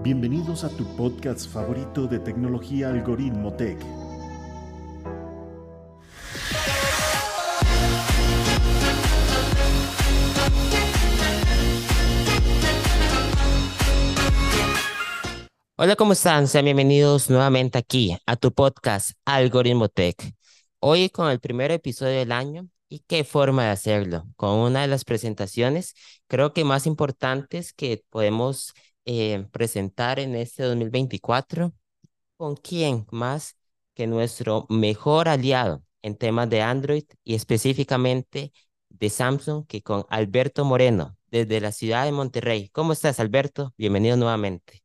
Bienvenidos a tu podcast favorito de tecnología Algoritmo Tech. Hola, ¿cómo están? Sean bienvenidos nuevamente aquí a tu podcast Algoritmo Tech. Hoy con el primer episodio del año y qué forma de hacerlo, con una de las presentaciones creo que más importantes que podemos eh, presentar en este 2024. ¿Con quién más que nuestro mejor aliado en temas de Android y específicamente de Samsung que con Alberto Moreno desde la ciudad de Monterrey? ¿Cómo estás, Alberto? Bienvenido nuevamente.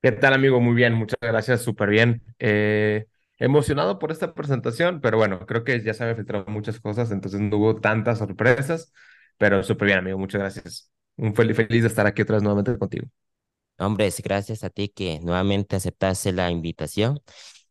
¿Qué tal, amigo? Muy bien, muchas gracias, súper bien. Eh, emocionado por esta presentación, pero bueno, creo que ya se habían filtrado muchas cosas, entonces no hubo tantas sorpresas, pero súper bien, amigo, muchas gracias. Un feliz, feliz de estar aquí otra vez nuevamente contigo. Hombre, gracias a ti que nuevamente aceptaste la invitación.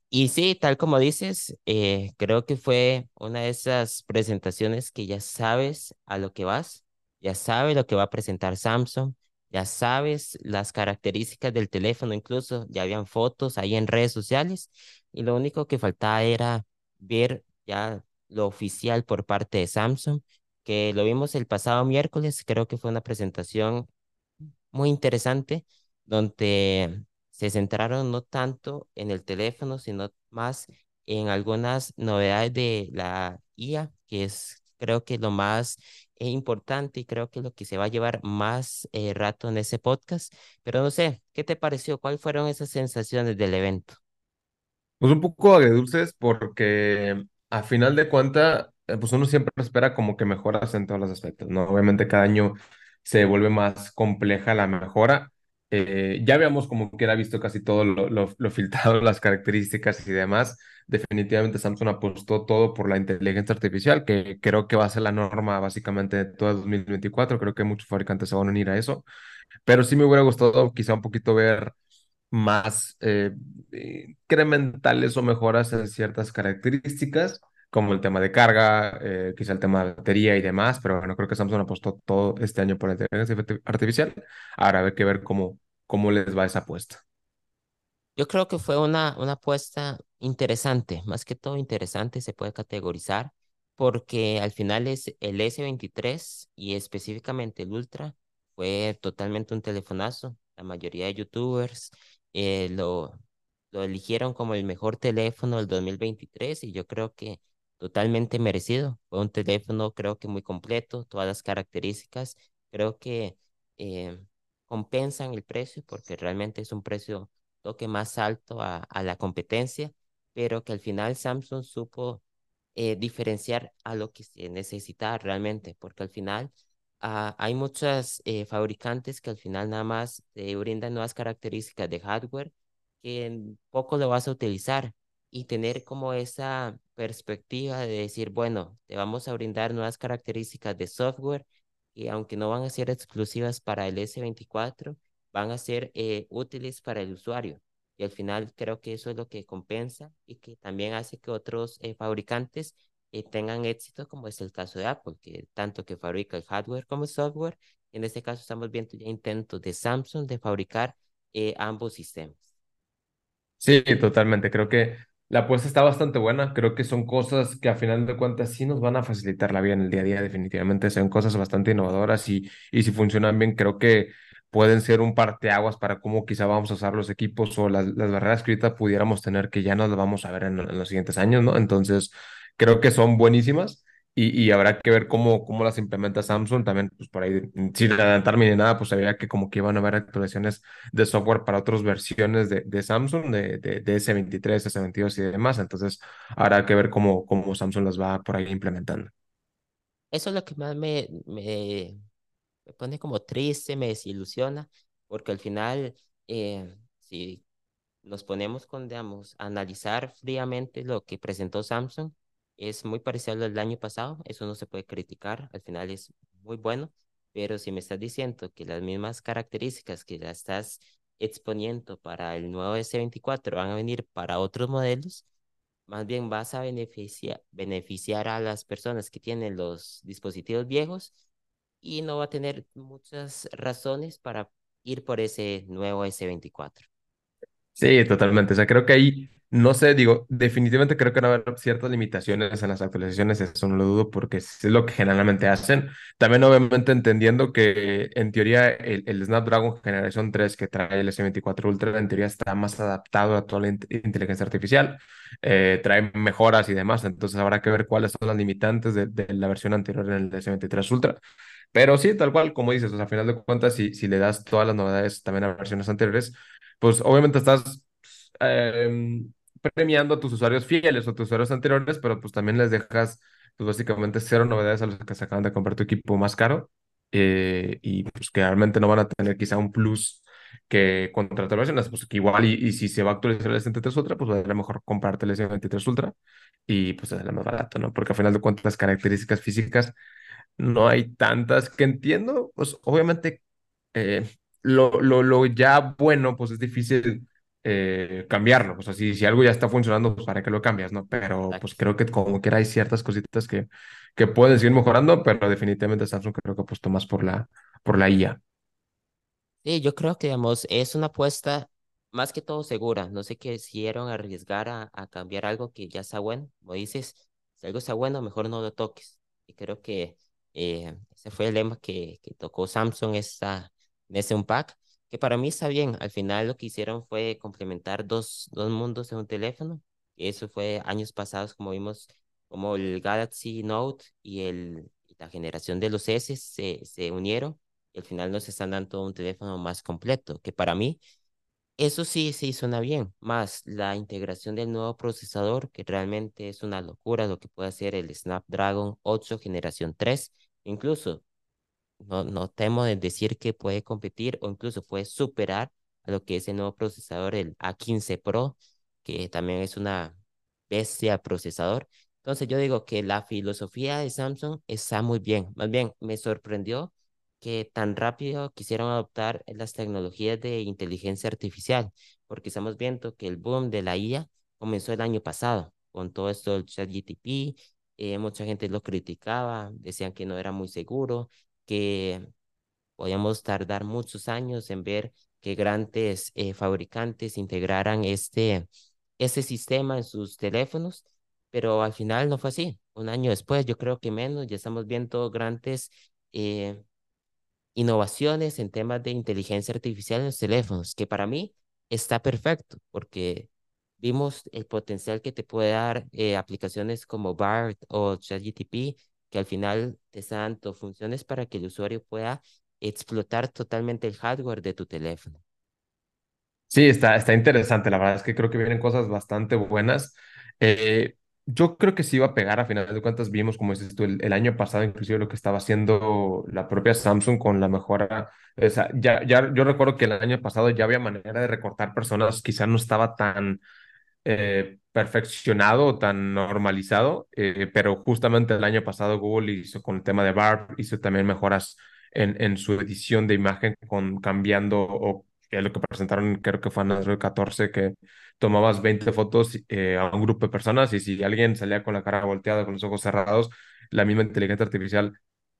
Y sí, tal como dices, eh, creo que fue una de esas presentaciones que ya sabes a lo que vas, ya sabes lo que va a presentar Samsung, ya sabes las características del teléfono, incluso ya habían fotos ahí en redes sociales y lo único que faltaba era ver ya lo oficial por parte de Samsung, que lo vimos el pasado miércoles, creo que fue una presentación muy interesante donde se centraron no tanto en el teléfono, sino más en algunas novedades de la IA, que es creo que lo más es importante y creo que lo que se va a llevar más eh, rato en ese podcast. Pero no sé, ¿qué te pareció? ¿Cuáles fueron esas sensaciones del evento? Pues un poco agridulces porque a final de cuentas, eh, pues uno siempre espera como que mejoras en todos los aspectos, ¿no? Obviamente cada año se vuelve más compleja la mejora. Eh, ya habíamos como que era visto casi todo lo, lo, lo filtrado, las características y demás definitivamente Samsung apostó todo por la inteligencia artificial, que creo que va a ser la norma básicamente de todo el 2024. Creo que muchos fabricantes se van a unir a eso. Pero sí me hubiera gustado quizá un poquito ver más eh, incrementales o mejoras en ciertas características, como el tema de carga, eh, quizá el tema de batería y demás, pero bueno, creo que Samsung apostó todo este año por la inteligencia artificial. Ahora hay que ver cómo, cómo les va esa apuesta. Yo creo que fue una, una apuesta interesante, más que todo interesante se puede categorizar, porque al final es el S23 y específicamente el Ultra fue totalmente un telefonazo. La mayoría de youtubers eh, lo, lo eligieron como el mejor teléfono del 2023 y yo creo que totalmente merecido. Fue un teléfono creo que muy completo, todas las características, creo que eh, compensan el precio porque realmente es un precio toque más alto a, la competencia, pero que al final Samsung supo eh, diferenciar a lo que se necesita realmente, porque al final ah, hay muchos eh, fabricantes que al final nada más te brindan nuevas características de hardware que en poco lo vas a utilizar y tener como esa perspectiva de decir, bueno, te vamos a brindar nuevas características de software y aunque no van a ser exclusivas para el S24, van a ser eh, útiles para el usuario. Y al final creo que eso es lo que compensa y que también hace que otros eh, fabricantes eh, tengan éxito, como es el caso de Apple, que tanto que fabrica el hardware como el software. En este caso estamos viendo ya intentos de Samsung de fabricar ambos sistemas. Sí, totalmente. Creo que la apuesta está bastante buena. Creo que son cosas que a final de cuentas sí nos van a facilitar la vida en el día a día, definitivamente. Son cosas bastante innovadoras y, y si funcionan bien, creo que pueden ser un parteaguas para cómo quizá vamos a usar los equipos o las, las barreras que ahorita pudiéramos tener que ya no las vamos a ver en, en los siguientes años, ¿no? Entonces, creo que son buenísimas y, y, habrá que ver cómo, cómo las implementa Samsung. También, pues por ahí, sin adelantarme ni nada, pues sabía que como que iban a haber actualizaciones de software para otras versiones de, de Samsung, de, de, de, S23, S22 y demás. Entonces, habrá que ver cómo, cómo Samsung las va por ahí implementando. Eso es lo que más me, me pone como triste, me desilusiona, porque al final, eh, si nos ponemos con, digamos, analizar fríamente lo que presentó Samsung, es muy parecido al del año pasado, eso no se puede criticar, al final es muy bueno, pero si me estás diciendo que las mismas características que la estás exponiendo para el nuevo S24 van a venir para otros modelos, más bien vas a beneficiar, beneficiar a las personas que tienen los dispositivos viejos y no va a tener muchas razones para ir por ese nuevo S24. Sí, totalmente. O sea, creo que ahí, no sé, digo, definitivamente creo que van a haber ciertas limitaciones en las actualizaciones, eso no lo dudo, porque es lo que generalmente hacen. También, obviamente, entendiendo que en teoría el, el Snapdragon Generación 3 que trae el S24 Ultra, en teoría está más adaptado a toda la inteligencia artificial, eh, trae mejoras y demás, entonces habrá que ver cuáles son las limitantes de, de la versión anterior en el S23 Ultra. Pero sí, tal cual, como dices, o sea, a final de cuentas, si, si le das todas las novedades también a versiones anteriores, pues obviamente estás em, premiando a tus usuarios fieles o tus usuarios anteriores, pero pues también les dejas pues básicamente cero novedades a los que se acaban de comprar tu equipo más caro eh, y pues que realmente no van a tener quizá un plus que contra versiones, pues que igual y, y, si se va a actualizar el S23 Ultra, pues valdría mejor comprarte el S23 Ultra y pues es más barato, ¿no? Porque al final de cuentas características físicas no hay tantas que entiendo, pues obviamente eh, lo, lo, lo ya bueno, pues es difícil eh, cambiarlo. O sea, si, si algo ya está funcionando, pues para qué lo cambias, ¿no? Pero pues creo que como quiera hay ciertas cositas que, que pueden seguir mejorando, pero definitivamente Samsung creo que ha puesto más por la, por la IA. Sí, yo creo que, digamos, es una apuesta más que todo segura. No sé qué quisieron arriesgar a, a cambiar algo que ya está bueno. Como dices, si algo está bueno, mejor no lo toques. Y creo que eh, ese fue el lema que, que tocó Samsung esta, en ese unpack, que para mí está bien. Al final lo que hicieron fue complementar dos, dos mundos en un teléfono. Eso fue años pasados, como vimos, como el Galaxy Note y, el, la generación de los S se, se unieron y al final nos están dando un teléfono más completo, que para mí eso sí sí suena bien, más la integración del nuevo procesador, que realmente es una locura lo que puede hacer el Snapdragon 8 generación 3, incluso no, no temo de decir que puede competir o incluso puede superar a lo que es el nuevo procesador, el A15 Pro, que también es una bestia procesador. Entonces yo digo que la filosofía de Samsung está muy bien. Más bien, me sorprendió que tan rápido quisieron adoptar las tecnologías de inteligencia artificial, porque estamos viendo que el boom de la IA comenzó el año pasado, con todo esto del ChatGTP, eh, mucha gente lo criticaba, decían que no era muy seguro, que podíamos tardar muchos años en ver que grandes eh, fabricantes integraran este, este sistema en sus teléfonos, pero al final no fue así. Un año después, yo creo que menos, ya estamos viendo grandes eh, innovaciones en temas de inteligencia artificial en los teléfonos, que para mí está perfecto, porque vimos el potencial que te puede dar eh, aplicaciones como BART o ChatGTP que al final te dan funciones para que el usuario pueda explotar totalmente el hardware de tu teléfono. Sí, está, está interesante. La verdad es que creo que vienen cosas bastante buenas. Eh, yo creo que sí iba a pegar, a final de cuentas vimos, como dices tú, el, año pasado inclusive lo que estaba haciendo la propia Samsung con la mejora. O sea, ya, ya, yo recuerdo que el año pasado ya había manera de recortar personas, quizás no estaba tan eh, perfeccionado, tan normalizado, eh, pero justamente el año pasado Google hizo con el tema de BARB, hizo también mejoras en, en su edición de imagen con cambiando o lo que presentaron creo que fue en Android 14 que tomabas 20 fotos eh, a un grupo de personas y si alguien salía con la cara volteada, con los ojos cerrados, la misma inteligencia artificial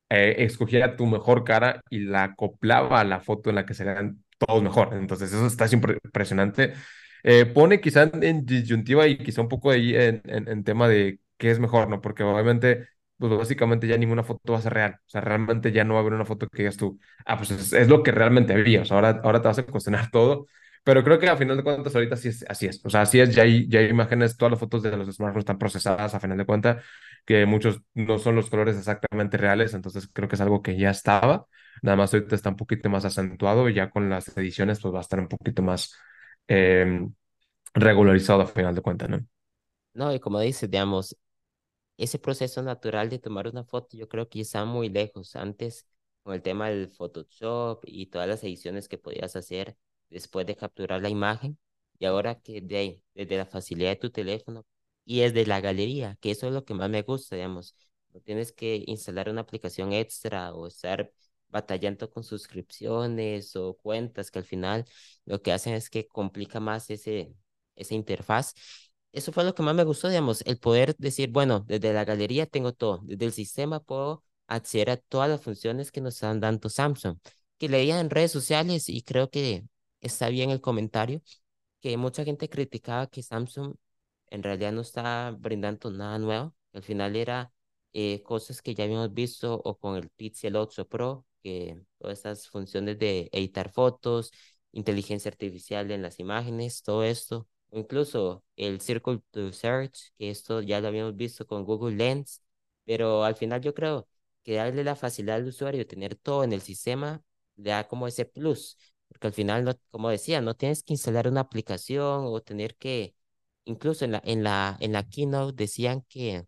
escogía tu mejor cara y la acoplaba a la foto en la que se vean todos mejor. Entonces eso está impresionante eh, pone quizá en, disyuntiva y quizá un poco ahí en, en, tema de qué es mejor, ¿no? Porque obviamente, pues básicamente ya ninguna foto va a ser real. O sea, realmente ya no va a haber una foto que digas tú, ah, pues es, lo que realmente había. O sea, ahora, ahora te vas a cuestionar todo. Pero creo que a final de cuentas ahorita sí es, así es. O sea, así es, ya hay, ya hay imágenes, todas las fotos de los smartphones están procesadas a final de cuentas, que muchos no son los colores exactamente reales, entonces creo que es algo que ya estaba. Nada más ahorita está un poquito más acentuado y ya con las ediciones pues va a estar un poquito más eh, regularizado a final de cuentas, ¿no? No, y como dices, digamos, ese proceso natural de tomar una foto, yo creo que está muy lejos. Antes, con el tema del Photoshop y todas las ediciones que podías hacer después de capturar la imagen, y ahora que de ahí, desde la facilidad de tu teléfono y desde la galería, que eso es lo que más me gusta, digamos, no tienes que instalar una aplicación extra o estar batallando con suscripciones o cuentas que al final lo que hacen es que complica más ese, esa interfaz. Eso fue lo que más me gustó, digamos, el poder decir, bueno, desde la galería tengo todo, desde el sistema puedo acceder a todas las funciones que nos están dando Samsung, que leía en redes sociales y creo que está bien el comentario, que mucha gente criticaba que Samsung en realidad no está brindando nada nuevo. Al final era eh, cosas que ya habíamos visto o con el Pixel 8 Pro, que todas estas funciones de editar fotos, inteligencia artificial en las imágenes, todo esto, incluso el Circle to Search, que esto ya lo habíamos visto con Google Lens, pero al final yo creo que darle la facilidad al usuario de tener todo en el sistema le da como ese plus, porque al final, no, como decía, no tienes que instalar una aplicación o tener que, incluso en la, en la, en la keynote decían que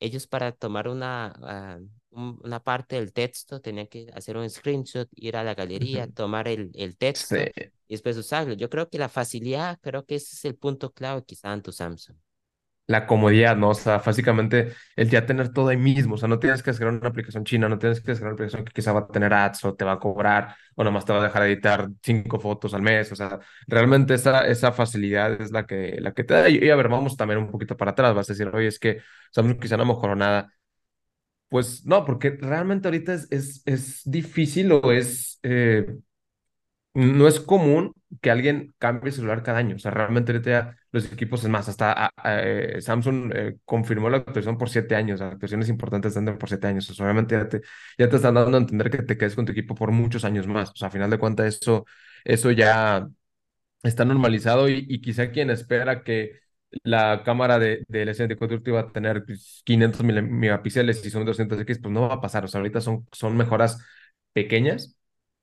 ellos para tomar una, ah, una parte del texto tenían que hacer un screenshot, ir a la galería, tomar el, el texto y después usarlo. Yo creo que la facilidad, creo que ese es el punto clave que está en tu Samsung la comodidad, ¿no? O sea, básicamente el ya tener todo ahí mismo, o sea, no tienes que descargar una aplicación china, no tienes que descargar una aplicación que quizá va a tener ads o te va a cobrar o nomás te va a dejar editar cinco fotos al mes, o sea, realmente esa, esa facilidad es la que, la que te da. Y, a ver, vamos también un poquito para atrás, vas a decir, oye, es que Samsung quizá no mejoró nada. Pues no, porque realmente ahorita es, es, es difícil o es... Eh, no es común que alguien cambie celular cada año. O sea, realmente ahorita los equipos, es más, hasta eh, Samsung eh, confirmó la actualización por siete años. Las actualizaciones importantes están por siete años. O sea, obviamente ya te, ya te están dando a entender que te quedes con tu equipo por muchos años más. O sea, a final de cuentas, eso, eso ya está normalizado y, quizá quien espera que la cámara de, del S24 Ultra va a tener 500 pues, megapíxeles y son 200X, pues no va a pasar. O sea, ahorita son, son mejoras pequeñas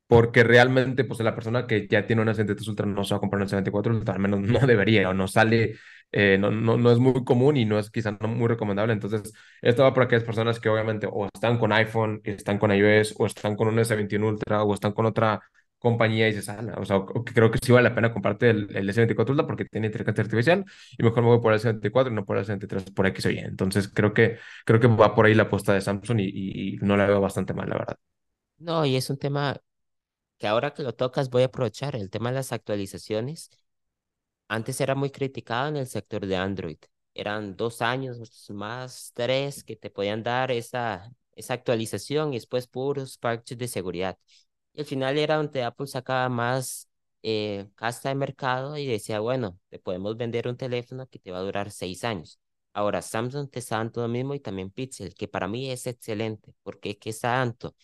porque realmente pues la persona que ya tiene una S23 Ultra no se va a comprar una S24 Ultra, al menos no debería o no sale, eh, no, no, no es muy común y no es quizá no muy recomendable. Entonces, esto va para aquellas personas que obviamente o están con iPhone, están con iOS, o están con un S21 Ultra, o están con otra compañía y se ah, o sea, creo que sí vale la pena comprarte el, el S24 Ultra porque tiene inteligencia artificial y mejor me voy por el S24 y no por el S23 por X o Y. Entonces, creo que, creo que va por ahí la apuesta de Samsung y, y no la veo bastante mal, la verdad. No, y es un tema que ahora que lo tocas voy a aprovechar el tema de las actualizaciones. Antes era muy criticado en el sector de Android. Eran dos años más tres que te podían dar esa, esa actualización y después puros parches de seguridad. Y al final era donde Apple sacaba más eh, casta de mercado y decía, bueno, te podemos vender un teléfono que te va a durar seis años. Ahora Samsung te está dando lo mismo y también Pixel, que para mí es excelente, porque ¿qué está dando?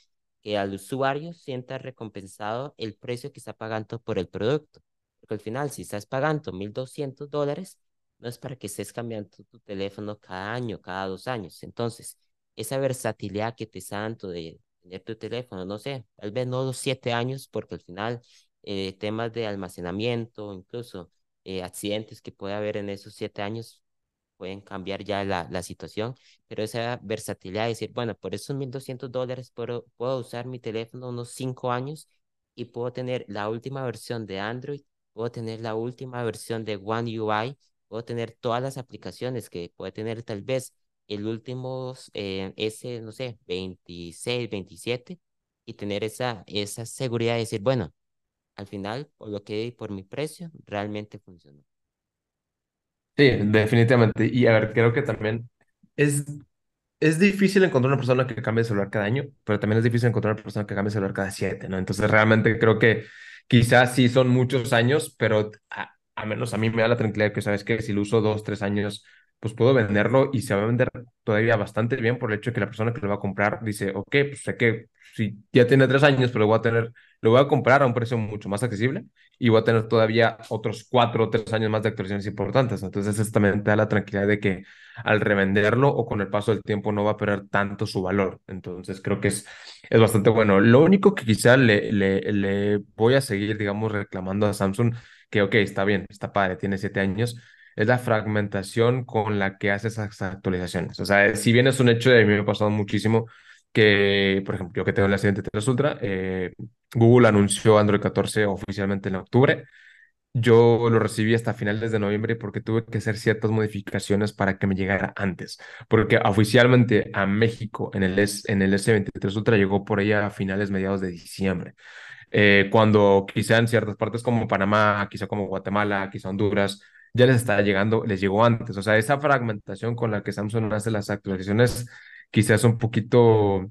que al usuario sienta recompensado el precio que está pagando por el producto. Porque al final, si estás pagando 1.200 dólares, no es para que estés cambiando tu teléfono cada año, cada dos años. Entonces, esa versatilidad que te está dando de tener tu teléfono, no sé, tal vez no los siete años, porque al final eh, temas de almacenamiento, incluso eh, accidentes que puede haber en esos siete años, pueden cambiar ya la, la situación, pero esa versatilidad de decir, bueno, por esos 1.200 dólares puedo, puedo usar mi teléfono unos cinco años y puedo tener la última versión de Android, puedo tener la última versión de One UI, puedo tener todas las aplicaciones que puede tener tal vez el último eh, S, no sé, 26, 27 y tener esa, esa seguridad de decir, bueno, al final, por lo que di por mi precio, realmente funcionó. Sí, definitivamente. Y a ver, creo que también es, es difícil encontrar una persona que cambie de celular cada año, pero también es difícil encontrar una persona que cambie de celular cada siete, ¿no? Entonces realmente creo que quizás sí son muchos años, pero a, a menos a mí me da la tranquilidad que sabes que si lo uso dos, tres años, pues puedo venderlo y se va a vender todavía bastante bien por el hecho de que la persona que lo va a comprar dice, ok, pues sé que si ya tiene tres años, pero lo voy a tener, lo voy a comprar a un precio mucho más accesible y voy a tener todavía otros cuatro o tres años más de actualizaciones importantes. Entonces, eso también da la tranquilidad de que al revenderlo o con el paso del tiempo no va a perder tanto su valor. Entonces, creo que es, es bastante bueno. Lo único que quizá le, le, le voy a seguir, digamos, reclamando a Samsung, que ok, está bien, está padre, tiene siete años, es la fragmentación con la que hace esas actualizaciones. O sea, si bien es un hecho, de mí me ha pasado muchísimo que, por ejemplo, yo que tengo la siguiente 3 Ultra, eh, Google anunció Android 14 oficialmente en octubre. Yo lo recibí hasta finales de noviembre porque tuve que hacer ciertas modificaciones para que me llegara antes. Porque oficialmente a México en el, S, en el S23 Ultra llegó por ahí a finales, mediados de diciembre. Eh, cuando quizá en ciertas partes como Panamá, quizá como Guatemala, quizá Honduras, ya les está llegando, les llegó antes. O sea, esa fragmentación con la que Samsung hace las actualizaciones quizás un poquito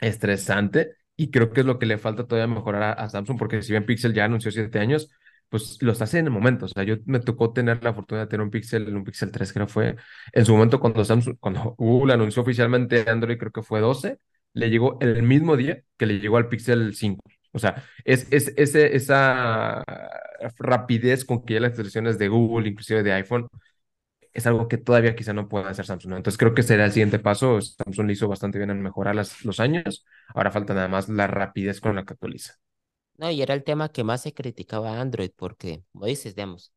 estresante y creo que es lo que le falta todavía mejorar a, a Samsung, porque si bien Pixel ya anunció siete años, pues los hace en el momento. O sea, yo me tocó tener la fortuna de tener un Pixel, un Pixel 3, creo fue en su momento cuando Samsung, cuando Google anunció oficialmente Android, creo que fue 12, le llegó el mismo día que le llegó al Pixel 5. O sea, es, es, esa rapidez con que ya las actualizaciones de Google, inclusive de iPhone, es algo que todavía quizá no pueda hacer Samsung. Entonces creo que será el siguiente paso. Samsung hizo bastante bien en mejorar las, los años. Ahora falta nada más la rapidez con la que actualiza. No, y era el tema que más se criticaba Android, porque, como dices, digamos,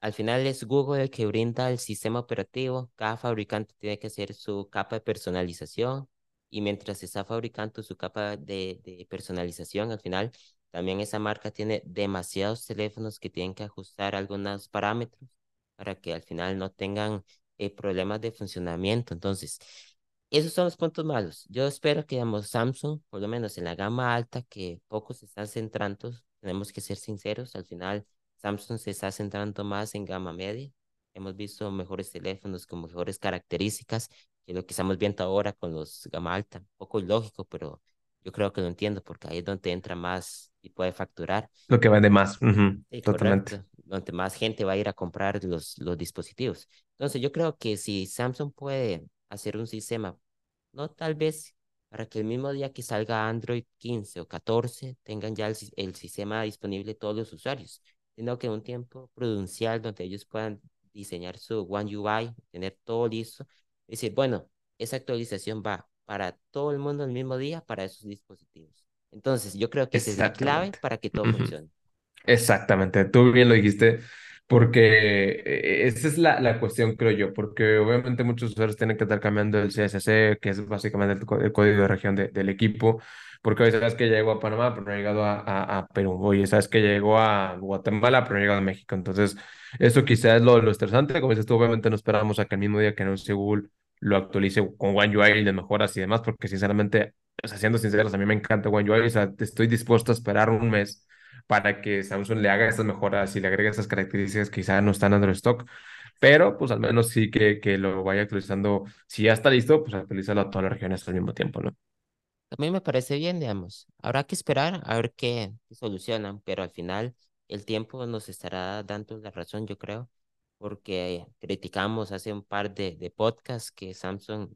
al final es Google el que brinda el sistema operativo, cada fabricante tiene que hacer su capa de personalización, y mientras está fabricando su capa de, de personalización, al final también esa marca tiene demasiados teléfonos que tienen que ajustar algunos parámetros para que al final no tengan eh, problemas de funcionamiento. Entonces, esos son los puntos malos. Yo espero que, digamos, Samsung, por lo menos en la gama alta, que pocos están centrando, tenemos que ser sinceros, al final Samsung se está centrando más en gama media. Hemos visto mejores teléfonos con mejores características lo que estamos viendo ahora con los gama alta. Un poco ilógico, pero yo creo que lo entiendo porque ahí es donde entra más y puede facturar. Lo que vende más. sí, totalmente. Donde más gente va a ir a comprar los, los dispositivos. Entonces, yo creo que si Samsung puede hacer un sistema, no tal vez para que el mismo día que salga Android 15 o 14 tengan ya el, el sistema disponible todos los usuarios, sino que un tiempo prudencial donde ellos puedan diseñar su One UI, tener todo listo, decir, bueno, esa actualización va para todo el mundo el mismo día para esos dispositivos. Entonces, yo creo que esa es la clave para que todo funcione. Exactamente, tú bien lo dijiste porque eh, esa es la, la cuestión, creo yo, porque obviamente muchos usuarios tienen que estar cambiando el CSS, que es básicamente el, código de región del equipo, porque hoy sabes que llegó a Panamá, pero no ha llegado a, a, Perú, oye, sabes que llegó a Guatemala, pero no ha llegado a México, entonces eso quizás es lo, lo estresante, como dices tú, obviamente no esperamos a que el mismo día que anuncie Google lo actualice con One UI de mejoras y demás, porque sinceramente, o sea, siendo sinceros, a mí me encanta One UI, o sea, estoy dispuesto a esperar un mes para que Samsung le haga estas mejoras y le agregue esas características que quizá no están en el stock, pero pues al menos sí que, que lo vaya actualizando. Si ya está listo, pues actualizarlo a todas las regiones al mismo tiempo, ¿no? A mí me parece bien, digamos. Habrá que esperar a ver qué, solucionan, pero al final el tiempo nos estará dando la razón, yo creo, porque criticamos hace un par de, de podcasts que Samsung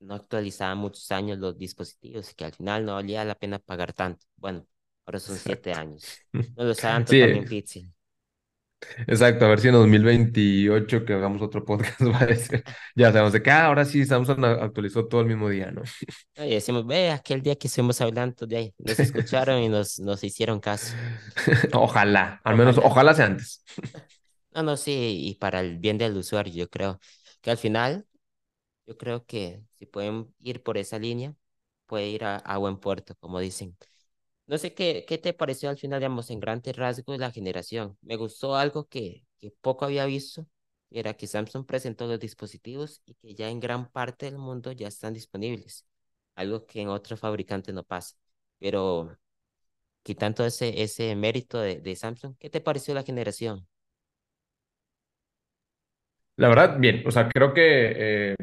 no actualizaba muchos años los dispositivos y que al final no valía la pena pagar tanto. Bueno, Ahora son siete años. No lo saben sí. también Pixel. Exacto, a ver si en 2028 que hagamos otro podcast va a decir, ya sabemos de que ah, ahora sí Samsung actualizó todo el mismo día, ¿no? Y decimos, ve, aquel día que estuvimos hablando de ahí, nos escucharon y nos, nos hicieron caso. Ojalá, al menos ojalá sea antes. No, no, sí, y para el bien del usuario, yo creo que al final, yo creo que si pueden ir por esa línea, puede ir a, a buen puerto, como dicen. No sé qué, qué te pareció al final, digamos, en grandes rasgos la generación. Me gustó algo que, que poco había visto, era que Samsung presentó los dispositivos y que ya en gran parte del mundo ya están disponibles, algo que en otros fabricantes no pasa. Pero quitando ese, ese mérito de, de Samsung, ¿qué te pareció la generación? La verdad, bien, o sea, creo que eh,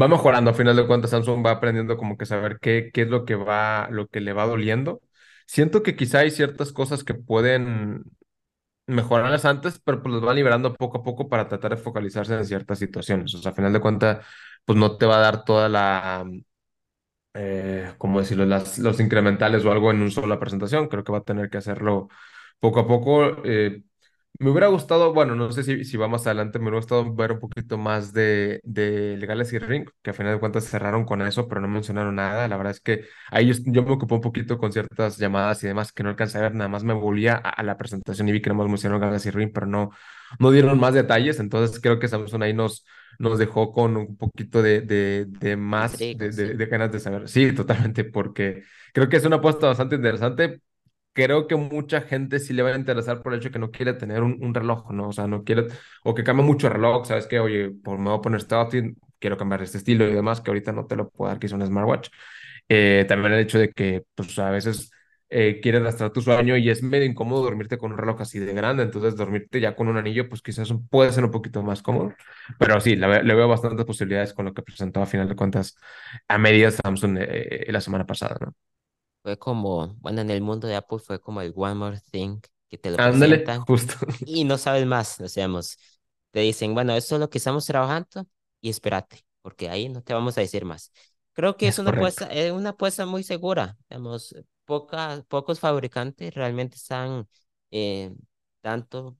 va mejorando, a final de cuentas Samsung va aprendiendo como que saber qué, qué es lo que va, lo que le va doliendo Siento que quizá hay ciertas cosas que pueden mejorarlas antes, pero pues los van liberando poco a poco para tratar de focalizarse en ciertas situaciones. O sea, a final de cuentas, pues no te va a dar toda la, eh, ¿cómo decirlo?, las, los incrementales o algo en una sola presentación. Creo que va a tener que hacerlo poco a poco. Eh, me hubiera gustado, bueno, no sé si, si va más adelante, me hubiera gustado ver un poquito más de, de Legales y Ring, que a final de cuentas cerraron con eso, pero no mencionaron nada. La verdad es que ahí yo, me ocupé un poquito con ciertas llamadas y demás que no alcancé a ver, nada más me volvía a, la presentación y vi que no mencionaron Legales y Ring, pero no, no dieron más detalles. Entonces creo que Samsung ahí nos, nos dejó con un poquito de, de, de más, de, de ganas de saber. Sí, totalmente, porque creo que es una apuesta bastante interesante creo que mucha gente sí le va a interesar por el hecho que no quiere tener un, un reloj, ¿no? O sea, no quiere, o que cambie mucho el reloj, ¿sabes qué? Oye, por me voy a poner este outfit, quiero cambiar este estilo y demás, que ahorita no te lo puedo dar, que es un smartwatch. Eh, también el hecho de que, pues, a veces eh, quieres tu sueño y es medio incómodo dormirte con un reloj así de grande, entonces dormirte ya con un anillo, pues quizás puede ser un poquito más cómodo, pero sí, le, veo bastantes posibilidades con lo que presentó a final de cuentas a medias Samsung eh, la semana pasada, ¿no? Fue como, bueno, en el mundo de Apple fue como el One More Thing que te lo Ándale, presentan justo. y no sabes más, o sea, te dicen, bueno, esto es lo que estamos trabajando y espérate, porque ahí no te vamos a decir más. Creo que es Es una apuesta, es una apuesta muy segura. Digamos, poca, pocos fabricantes realmente están eh, tanto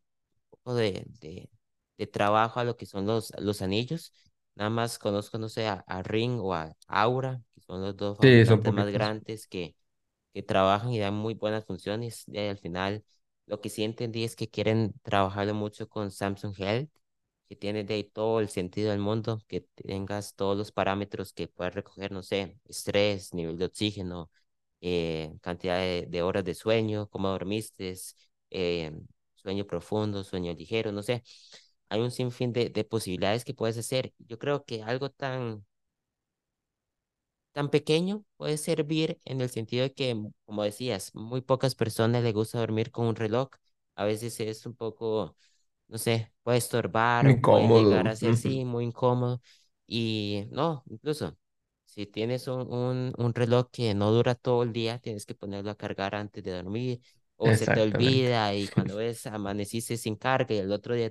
de, de, de trabajo a lo que son los, los anillos. Nada más conozco, no sé, a, a Ring o a Aura, que son los dos Sí, son más grandes que, que trabajan y dan muy buenas funciones. Y al final, lo que sí entendí es que quieren trabajarlo mucho con Samsung Health que tiene de todo el sentido del mundo, que tengas todos los parámetros que puedas recoger, no sé, estrés, nivel de oxígeno, eh, cantidad de, de horas de sueño, cómo dormiste, eh, sueño profundo, sueño ligero, no sé. Hay un sinfín de, de posibilidades que puedes hacer. Yo creo que algo tan, tan pequeño puede servir en el sentido de que, como decías, muy pocas personas les gusta dormir con un reloj. A veces es un poco no sé, puede estorbar o puede llegar Incómodo. a ser, ujú. sí, muy incómodo. Y no, incluso si tienes un, un, un reloj que no dura todo el día, tienes que ponerlo a cargar antes de dormir o se te olvida y cuando ves amaneciste sin carga y el otro día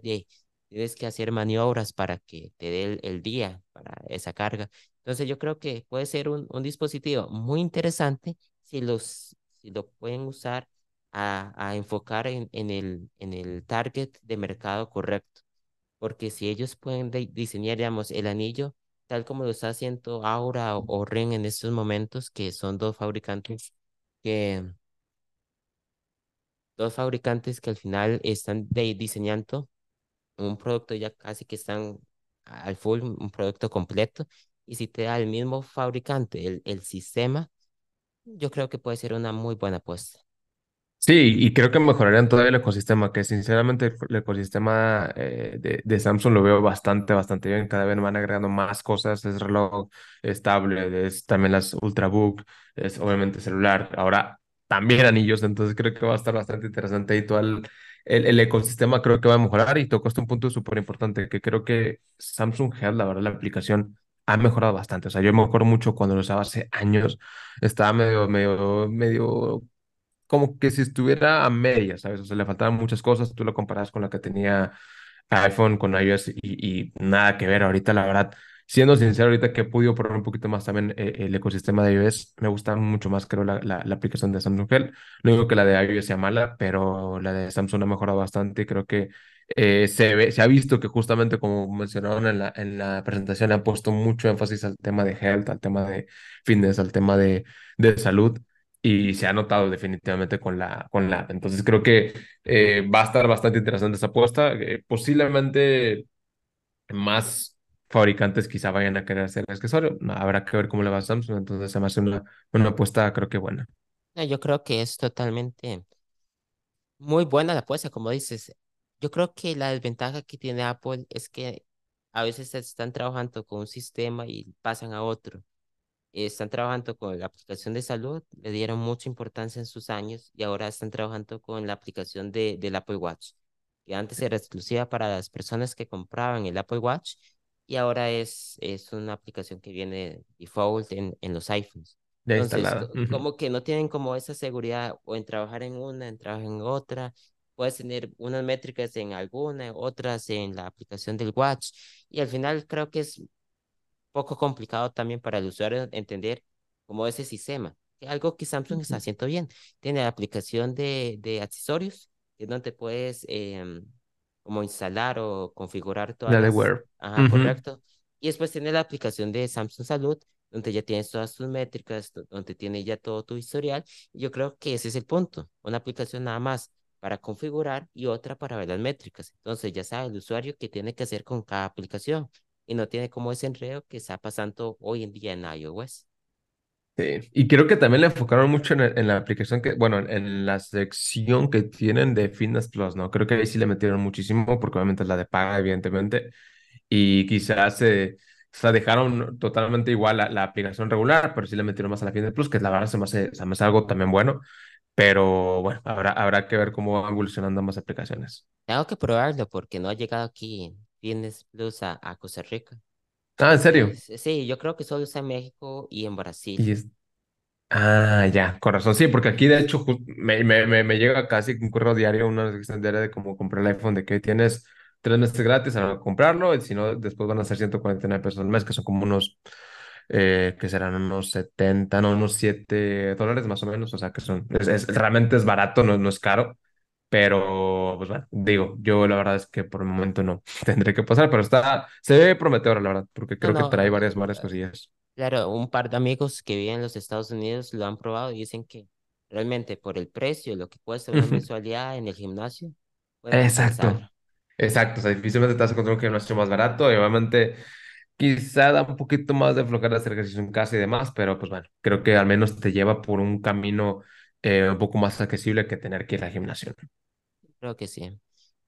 tienes que hacer maniobras para que te dé el, día para esa carga. Entonces yo creo que puede ser un, un dispositivo muy interesante si los, si lo pueden usar a, a enfocar en, en el, en el target de mercado correcto. Porque si ellos pueden de- diseñar, digamos, el anillo tal como lo está haciendo Aura o, o Ring en estos momentos, que son dos fabricantes que, dos fabricantes que al final están diseñando un producto ya casi que están al full, un producto completo. Y si te da el mismo fabricante el, el sistema, yo creo que puede ser una muy buena apuesta. Sí, y creo que mejorarían todavía el ecosistema, que sinceramente el, ecosistema eh, de, de Samsung lo veo bastante, bastante bien. Cada vez van agregando más cosas, es reloj, es tablet, es también las Ultrabook, es obviamente celular, ahora también anillos, entonces creo que va a estar bastante interesante y todo el, el, el ecosistema creo que va a mejorar y tocaste un punto súper importante, que creo que Samsung Health, la verdad, la aplicación ha mejorado bastante. O sea, yo me acuerdo mucho cuando lo usaba hace años, estaba medio, medio, medio como que si estuviera a medias, ¿sabes? O sea, le faltaban muchas cosas, tú lo comparas con la que tenía iPhone, con iOS y, y nada que ver. Ahorita, la verdad, siendo sincero, ahorita que he podido probar un poquito más también eh, el ecosistema de iOS, me gusta mucho más, creo, la, la, la aplicación de Samsung Health. No digo que la de iOS sea mala, pero la de Samsung ha mejorado bastante y creo que eh, se ve, se ha visto que justamente como mencionaron en la, en la presentación, le han puesto mucho énfasis al tema de health, al tema de fitness, al tema de, de salud y se ha notado definitivamente con la, con la. Entonces creo que eh, va a estar bastante interesante esta apuesta. Eh, posiblemente más fabricantes quizá vayan a querer hacer el accesorio. Habrá que ver cómo le va a Samsung. Entonces se me hace una, una apuesta creo que buena. Yo creo que es totalmente Muy buena la apuesta, como dices. Yo creo que la desventaja que tiene Apple es que a veces están trabajando con un sistema y pasan a otro. Están trabajando con la aplicación de salud, le dieron mucha importancia en sus años y ahora están trabajando con la aplicación de, del Apple Watch, que antes era exclusiva para las personas que compraban el Apple Watch y ahora es, es una aplicación que viene default en, en los iPhones. Ya Entonces, instalada. co- Ujú. como que no tienen como esa seguridad o en trabajar en una, en trabajar en otra. Puedes tener unas métricas en alguna, otras en la aplicación del Watch. Y al final creo que es poco complicado también para el usuario entender cómo es ese sistema. Algo que Samsung está haciendo bien. Tiene la aplicación de, de accesorios, que es donde puedes em, como instalar o configurar todas las... Ajá, Ujú. correcto. Y después tiene la aplicación de Samsung Salud, donde ya tienes todas tus métricas, do- donde tiene ya todo tu historial. Yo creo que ese es el punto. Una aplicación nada más para configurar y otra para ver las métricas. Entonces ya sabe el usuario qué tiene que hacer con cada aplicación y no tiene como ese enredo que está pasando hoy en día en iOS. Sí, y creo que también le enfocaron mucho en, el- en la aplicación que, bueno, en, en la sección que tienen de Fitness Plus, ¿no? Creo que ahí sí le metieron muchísimo, porque obviamente es la de paga, evidentemente, y quizás se, o sea, dejaron totalmente igual la, la aplicación regular, pero sí le metieron más a la Fitness Plus, que la verdad se me hace, se me hace algo también bueno, pero bueno, habrá, habrá que ver cómo van evolucionando ambas aplicaciones. Tengo que probarlo porque no ha llegado aquí Fitness Plus a, a Costa Rica. Ah, ¿en serio? Es, sí, yo creo que solo está en México y en Y Brasil. es, Ah, ya, corazón. Sí, porque aquí de hecho me, me, me, me llega casi un correo diario, una diaria de cómo comprar el iPhone, de que tienes tres meses gratis a comprarlo, y si no, después van a ser 149 pesos al mes, que son como unos, eh, que serán unos 70 no, unos 7 dólares más o menos, o sea que son, es, es- realmente es barato, no, no es caro, pero pues bueno, digo, yo la verdad es que por el momento no tendré que pasar, pero está, se ve prometedor, la verdad, porque No, creo que trae varias, varias cosillas. claro, un par de amigos que viven en los Estados Unidos lo han probado y dicen que realmente por el precio, lo que cuesta una mensualidad en el gimnasio, Exacto. Exacto, o sea, difícilmente te vas a encontrar un gimnasio más barato y obviamente quizá da un poquito más de flojera hacer ejercicio en casa y demás, pero pues bueno, creo que al menos te lleva por un camino eh, un poco más accesible que tener que ir al gimnasio. Creo que sí.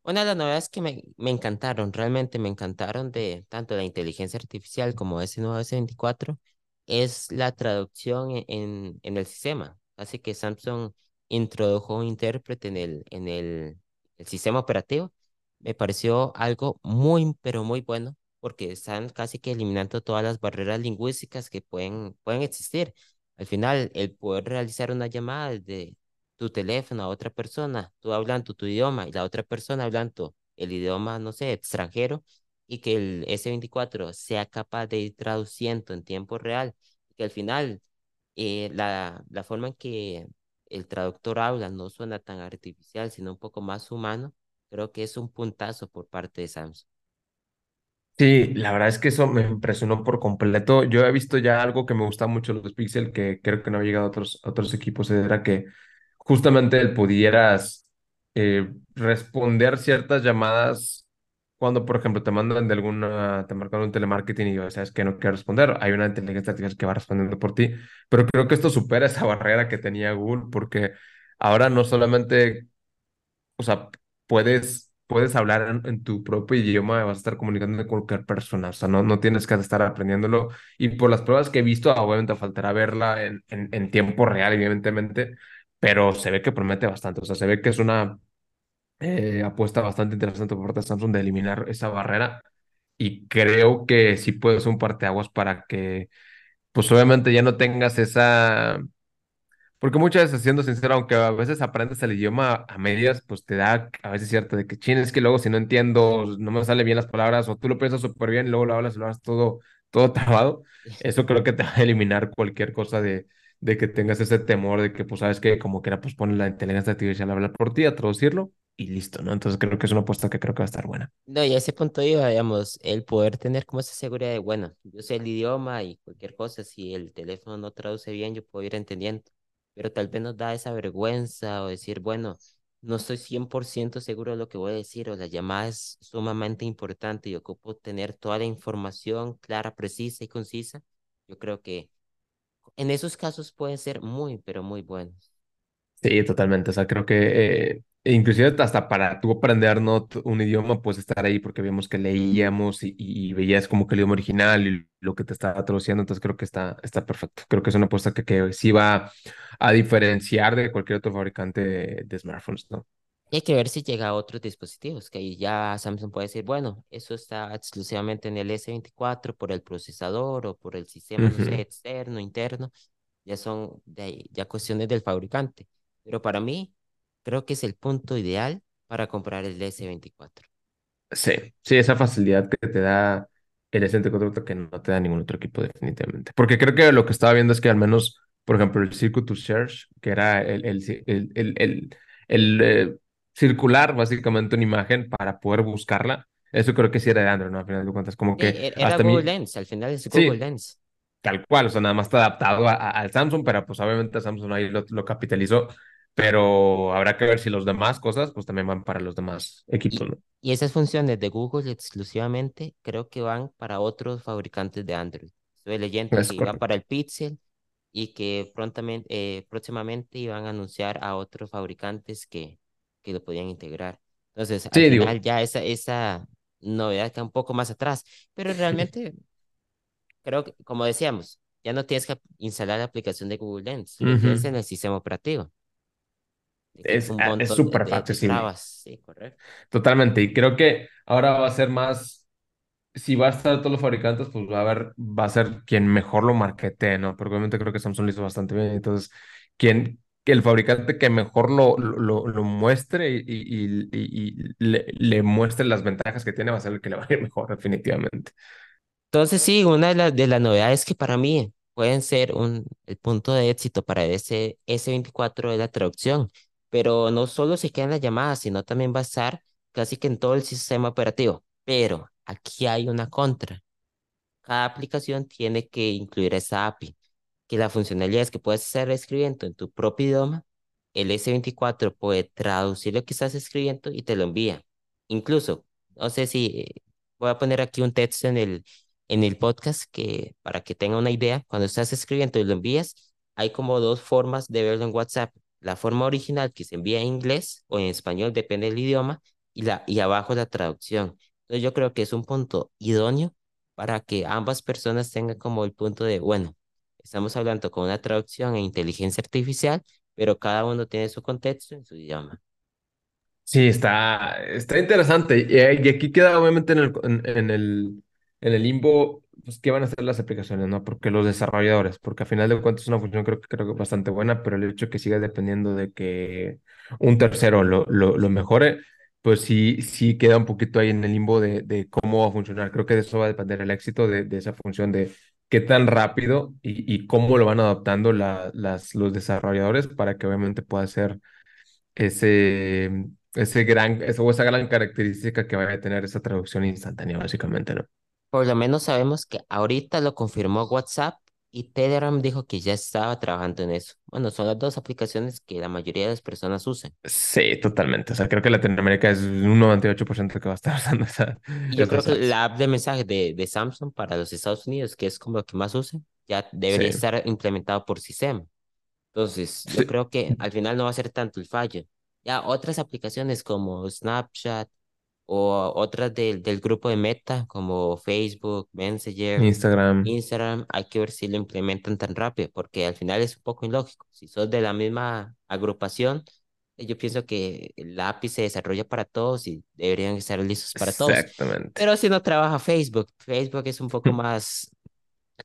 Una de las novedades que me, me encantaron, realmente me encantaron de tanto la inteligencia artificial como ese nuevo S24, es la traducción en, en, en el sistema. Así que Samsung introdujo un intérprete en el, en el, el sistema operativo. Me pareció algo muy, pero muy bueno, porque están casi que eliminando todas las barreras lingüísticas que pueden, pueden existir. Al final, el poder realizar una llamada desde tu teléfono a otra persona, tú hablando tu idioma y la otra persona hablando el idioma, no sé, extranjero, y que el S24 sea capaz de ir traduciendo en tiempo real, que al final eh, la, la forma en que el traductor habla no suena tan artificial, sino un poco más humano, creo que es un puntazo por parte de Samsung. Sí, la verdad es que eso me impresionó por completo. Yo he visto ya algo que me gusta mucho los Pixel, que creo que no ha llegado a otros, a otros equipos, era que justamente el pudieras eh, responder ciertas llamadas cuando, por ejemplo, te mandan de alguna, te marcan un telemarketing y yo, sabes que no quiero responder, hay una inteligencia artificial que va respondiendo por ti, pero creo que esto supera esa barrera que tenía Google, porque ahora no solamente o sea, puedes, puedes hablar en, tu propio idioma, vas a estar comunicando con cualquier persona, o sea, no, no tienes que estar aprendiéndolo. Y por las pruebas que he visto, obviamente faltará verla en, en, en tiempo real, evidentemente, pero se ve que promete bastante, o sea, se ve que es una eh, apuesta bastante interesante por parte de Samsung de eliminar esa barrera. Y creo que sí puede ser un parteaguas para que, pues obviamente ya no tengas esa porque muchas veces, siendo sincero, aunque a veces aprendes el idioma a medias, pues te da a veces cierto de que chin, es que luego si no entiendo, no me sale bien las palabras, o tú lo piensas súper bien luego lo hablas y lo hablas todo, todo trabado, eso creo que te va a eliminar cualquier cosa de, de que tengas ese temor de que, pues, sabes que como que era, pues pone la inteligencia artificial a hablar por ti, a traducirlo y listo, ¿no? Entonces creo que es una apuesta que creo que va a estar buena. No, y a ese punto iba, digamos, el poder tener como esa seguridad de, bueno, yo sé el idioma y cualquier cosa, si el teléfono no traduce bien, yo puedo ir entendiendo, pero tal vez nos da esa vergüenza o decir, bueno, no estoy 100% seguro de lo que voy a decir o la llamada es sumamente importante y ocupo tener toda la información clara, precisa y concisa. Yo creo que en esos casos pueden ser muy, pero muy buenos. Sí, totalmente. O sea, creo que eh, e inclusive hasta para tú aprender ¿no? un idioma, pues estar ahí porque vemos que leíamos y, veías como que el idioma original y lo que te estaba traduciendo. Entonces creo que está, está perfecto. Creo que es una apuesta que, que sí va a diferenciar de cualquier otro fabricante de smartphones, ¿no? Y hay que ver si llega a otros dispositivos, que ahí ya Samsung puede decir, bueno, eso está exclusivamente en el S24 por el procesador o por el sistema, no sé, externo, interno, ya son de ahí- ya cuestiones del fabricante. Pero para mí, creo que es el punto ideal para comprar el S24. Sí, sí, esa facilidad que te da el S24 que no te da ningún otro equipo definitivamente. Porque creo que lo que estaba viendo es que al menos, por ejemplo, el Circuit to Search, que era el, el, el, el, el, eh, circular básicamente una imagen para poder buscarla, eso creo que sí era de Android, ¿no? Al final de cuentas, como que e- era hasta Google mí, Lens, al final es Google sí, Lens. tal cual, o sea, nada más está adaptado al Samsung, pero pues obviamente Samsung ahí lo, lo capitalizó, pero habrá que ver si los demás cosas pues también van para los demás equipos, ¿no? y esas funciones de Google exclusivamente creo que van para otros fabricantes de Android. Estoy leyendo Es que correcto. para el Pixel y que prontamente, eh, próximamente iban a anunciar a otros fabricantes que, que lo podían integrar. Entonces, al Sí, final digo. ya esa, esa novedad está un poco más atrás, pero realmente creo que, como decíamos, ya no tienes que instalar la aplicación de Google Lens, lo tienes Ujú. en el sistema operativo. Es, súper trabas, sí, correcto. totalmente. Y creo que ahora va a ser más, si va a estar todos los fabricantes, pues va a haber, va a ser quien mejor lo marketee, ¿no? Porque obviamente creo que Samsung lo hizo bastante bien. Entonces, quien, que el fabricante que mejor lo, lo, lo muestre y, y, y, le, le, muestre las ventajas que tiene, va a ser el que le va a ir mejor, definitivamente. Entonces, sí, una de, las de novedades que para mí pueden ser un, el punto de éxito para ese S24 de la traducción, pero no solo se queda en las llamadas, sino también va a estar casi que en todo el sistema operativo. Pero aquí hay una contra. Cada aplicación tiene que incluir esa API, que la funcionalidad es que puedes estar escribiendo en tu propio idioma, el S24 puede traducir lo que estás escribiendo y te lo envía. Incluso, no sé si voy a poner aquí un texto en el, en el podcast que para que tenga una idea, cuando estás escribiendo y lo envías, hay como dos formas de verlo en WhatsApp. La forma original que se envía en inglés o en español, depende del idioma, y, la, y abajo la traducción. Entonces yo creo que es un punto idóneo para que ambas personas tengan como el punto de, bueno, estamos hablando con una traducción e inteligencia artificial, pero cada uno tiene su contexto en su idioma. Sí, está, está interesante. Y, y aquí queda obviamente en el, en, el, en el limbo, pues, ¿qué van a hacer las aplicaciones, no? Porque los desarrolladores, porque a final de cuentas es una función creo que creo que bastante buena, pero el hecho que siga dependiendo de que un tercero lo, lo, lo mejore, pues sí, sí queda un poquito ahí en el limbo de, de cómo va a funcionar. Creo que de eso va a depender el éxito de, de esa función, de qué tan rápido y, cómo lo van adaptando la, las, los desarrolladores para que obviamente pueda ser ese, ese gran, esa, esa gran característica que vaya a tener esa traducción instantánea, básicamente, ¿no? Por lo menos sabemos que ahorita lo confirmó WhatsApp y Telegram dijo que ya estaba trabajando en eso. Bueno, son las dos aplicaciones que la mayoría de las personas usan. Sí, totalmente. O sea, creo que Latinoamérica es un 98% que va a estar usando esa. Y yo creo que la app de mensajes de, de Samsung para los Estados Unidos, que es como lo que más usan, ya debería Sí, estar implementado por SISEM. Entonces, yo sí, creo que al final no va a ser tanto el fallo. Ya otras aplicaciones como Snapchat o otras del, del grupo de Meta, como Facebook, Messenger, Instagram. Instagram, hay que ver si lo implementan tan rápido, porque al final es un poco ilógico. Si sos de la misma agrupación, eh, yo pienso que el API se desarrolla para todos y deberían estar listos para todos. Exactamente. Pero si no trabaja Facebook, Facebook es un poco más,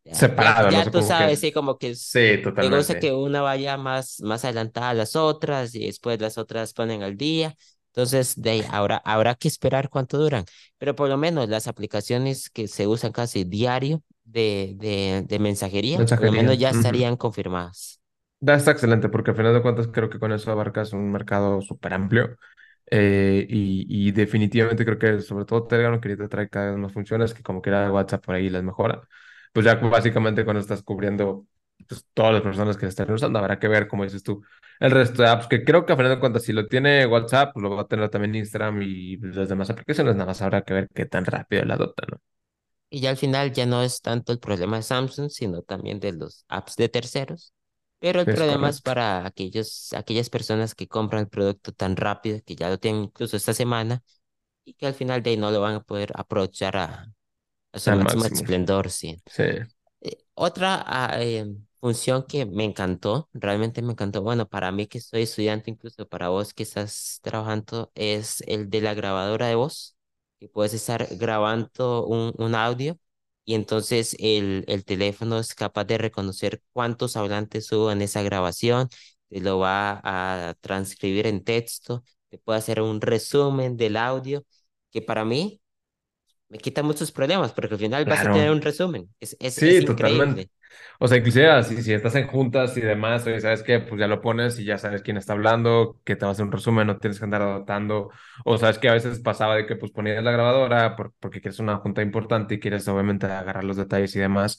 ya, ya, Separado, no ya sé tú cómo que. sabes, sí, como que Sí, le gusta totalmente. que una vaya más, más adelantada a las otras y después las otras ponen al día. Entonces, de ahí, habrá, habrá que esperar cuánto duran. Pero por lo menos las aplicaciones que se usan casi diario de, de, de mensajería, por lo menos Mensajería. ya ujú. estarían confirmadas. Da, está excelente, porque al final de cuentas creo que con eso abarcas un mercado súper amplio. eh, y, y definitivamente creo que sobre todo Telegram, que ahorita trae cada vez más funciones, que como quiera WhatsApp por ahí las mejora. Pues ya básicamente cuando estás cubriendo pues, todas las personas que están usando, habrá que ver, como dices tú, el resto de apps, que creo que al final de cuentas, si lo tiene WhatsApp, pues lo va a tener también Instagram y las demás aplicaciones, nada más habrá que ver qué tan rápido la adoptan, ¿no? Y ya al final ya no es tanto el problema de Samsung, sino también de los apps de terceros. Pero el Es problema es correcto. para aquellos, aquellas personas que compran el producto tan rápido, que ya lo tienen incluso esta semana, y que al final de ahí no lo van a poder aprovechar a, a su máximo máximo. esplendor, sí. Sí. Eh, otra eh, función que me encantó, realmente me encantó, bueno, para mí que soy estudiante, incluso para vos que estás trabajando, es el de la grabadora de voz, que puedes estar grabando un, un audio y entonces el, el teléfono es capaz de reconocer cuántos hablantes hubo en esa grabación, te lo va a transcribir en texto, te puede hacer un resumen del audio, que para mí me quita muchos problemas, porque al final vas a tener Claro. un resumen. Es, es, es Sí, totalmente. increíble. O sea, inclusive así, si estás en juntas y demás, oye, ¿sabes qué? Pues ya lo pones y ya sabes quién está hablando, que te va a hacer un resumen, no tienes que andar adaptando. O sabes que a veces pasaba de que pues ponías la grabadora por- porque quieres una junta importante y quieres obviamente agarrar los detalles y demás.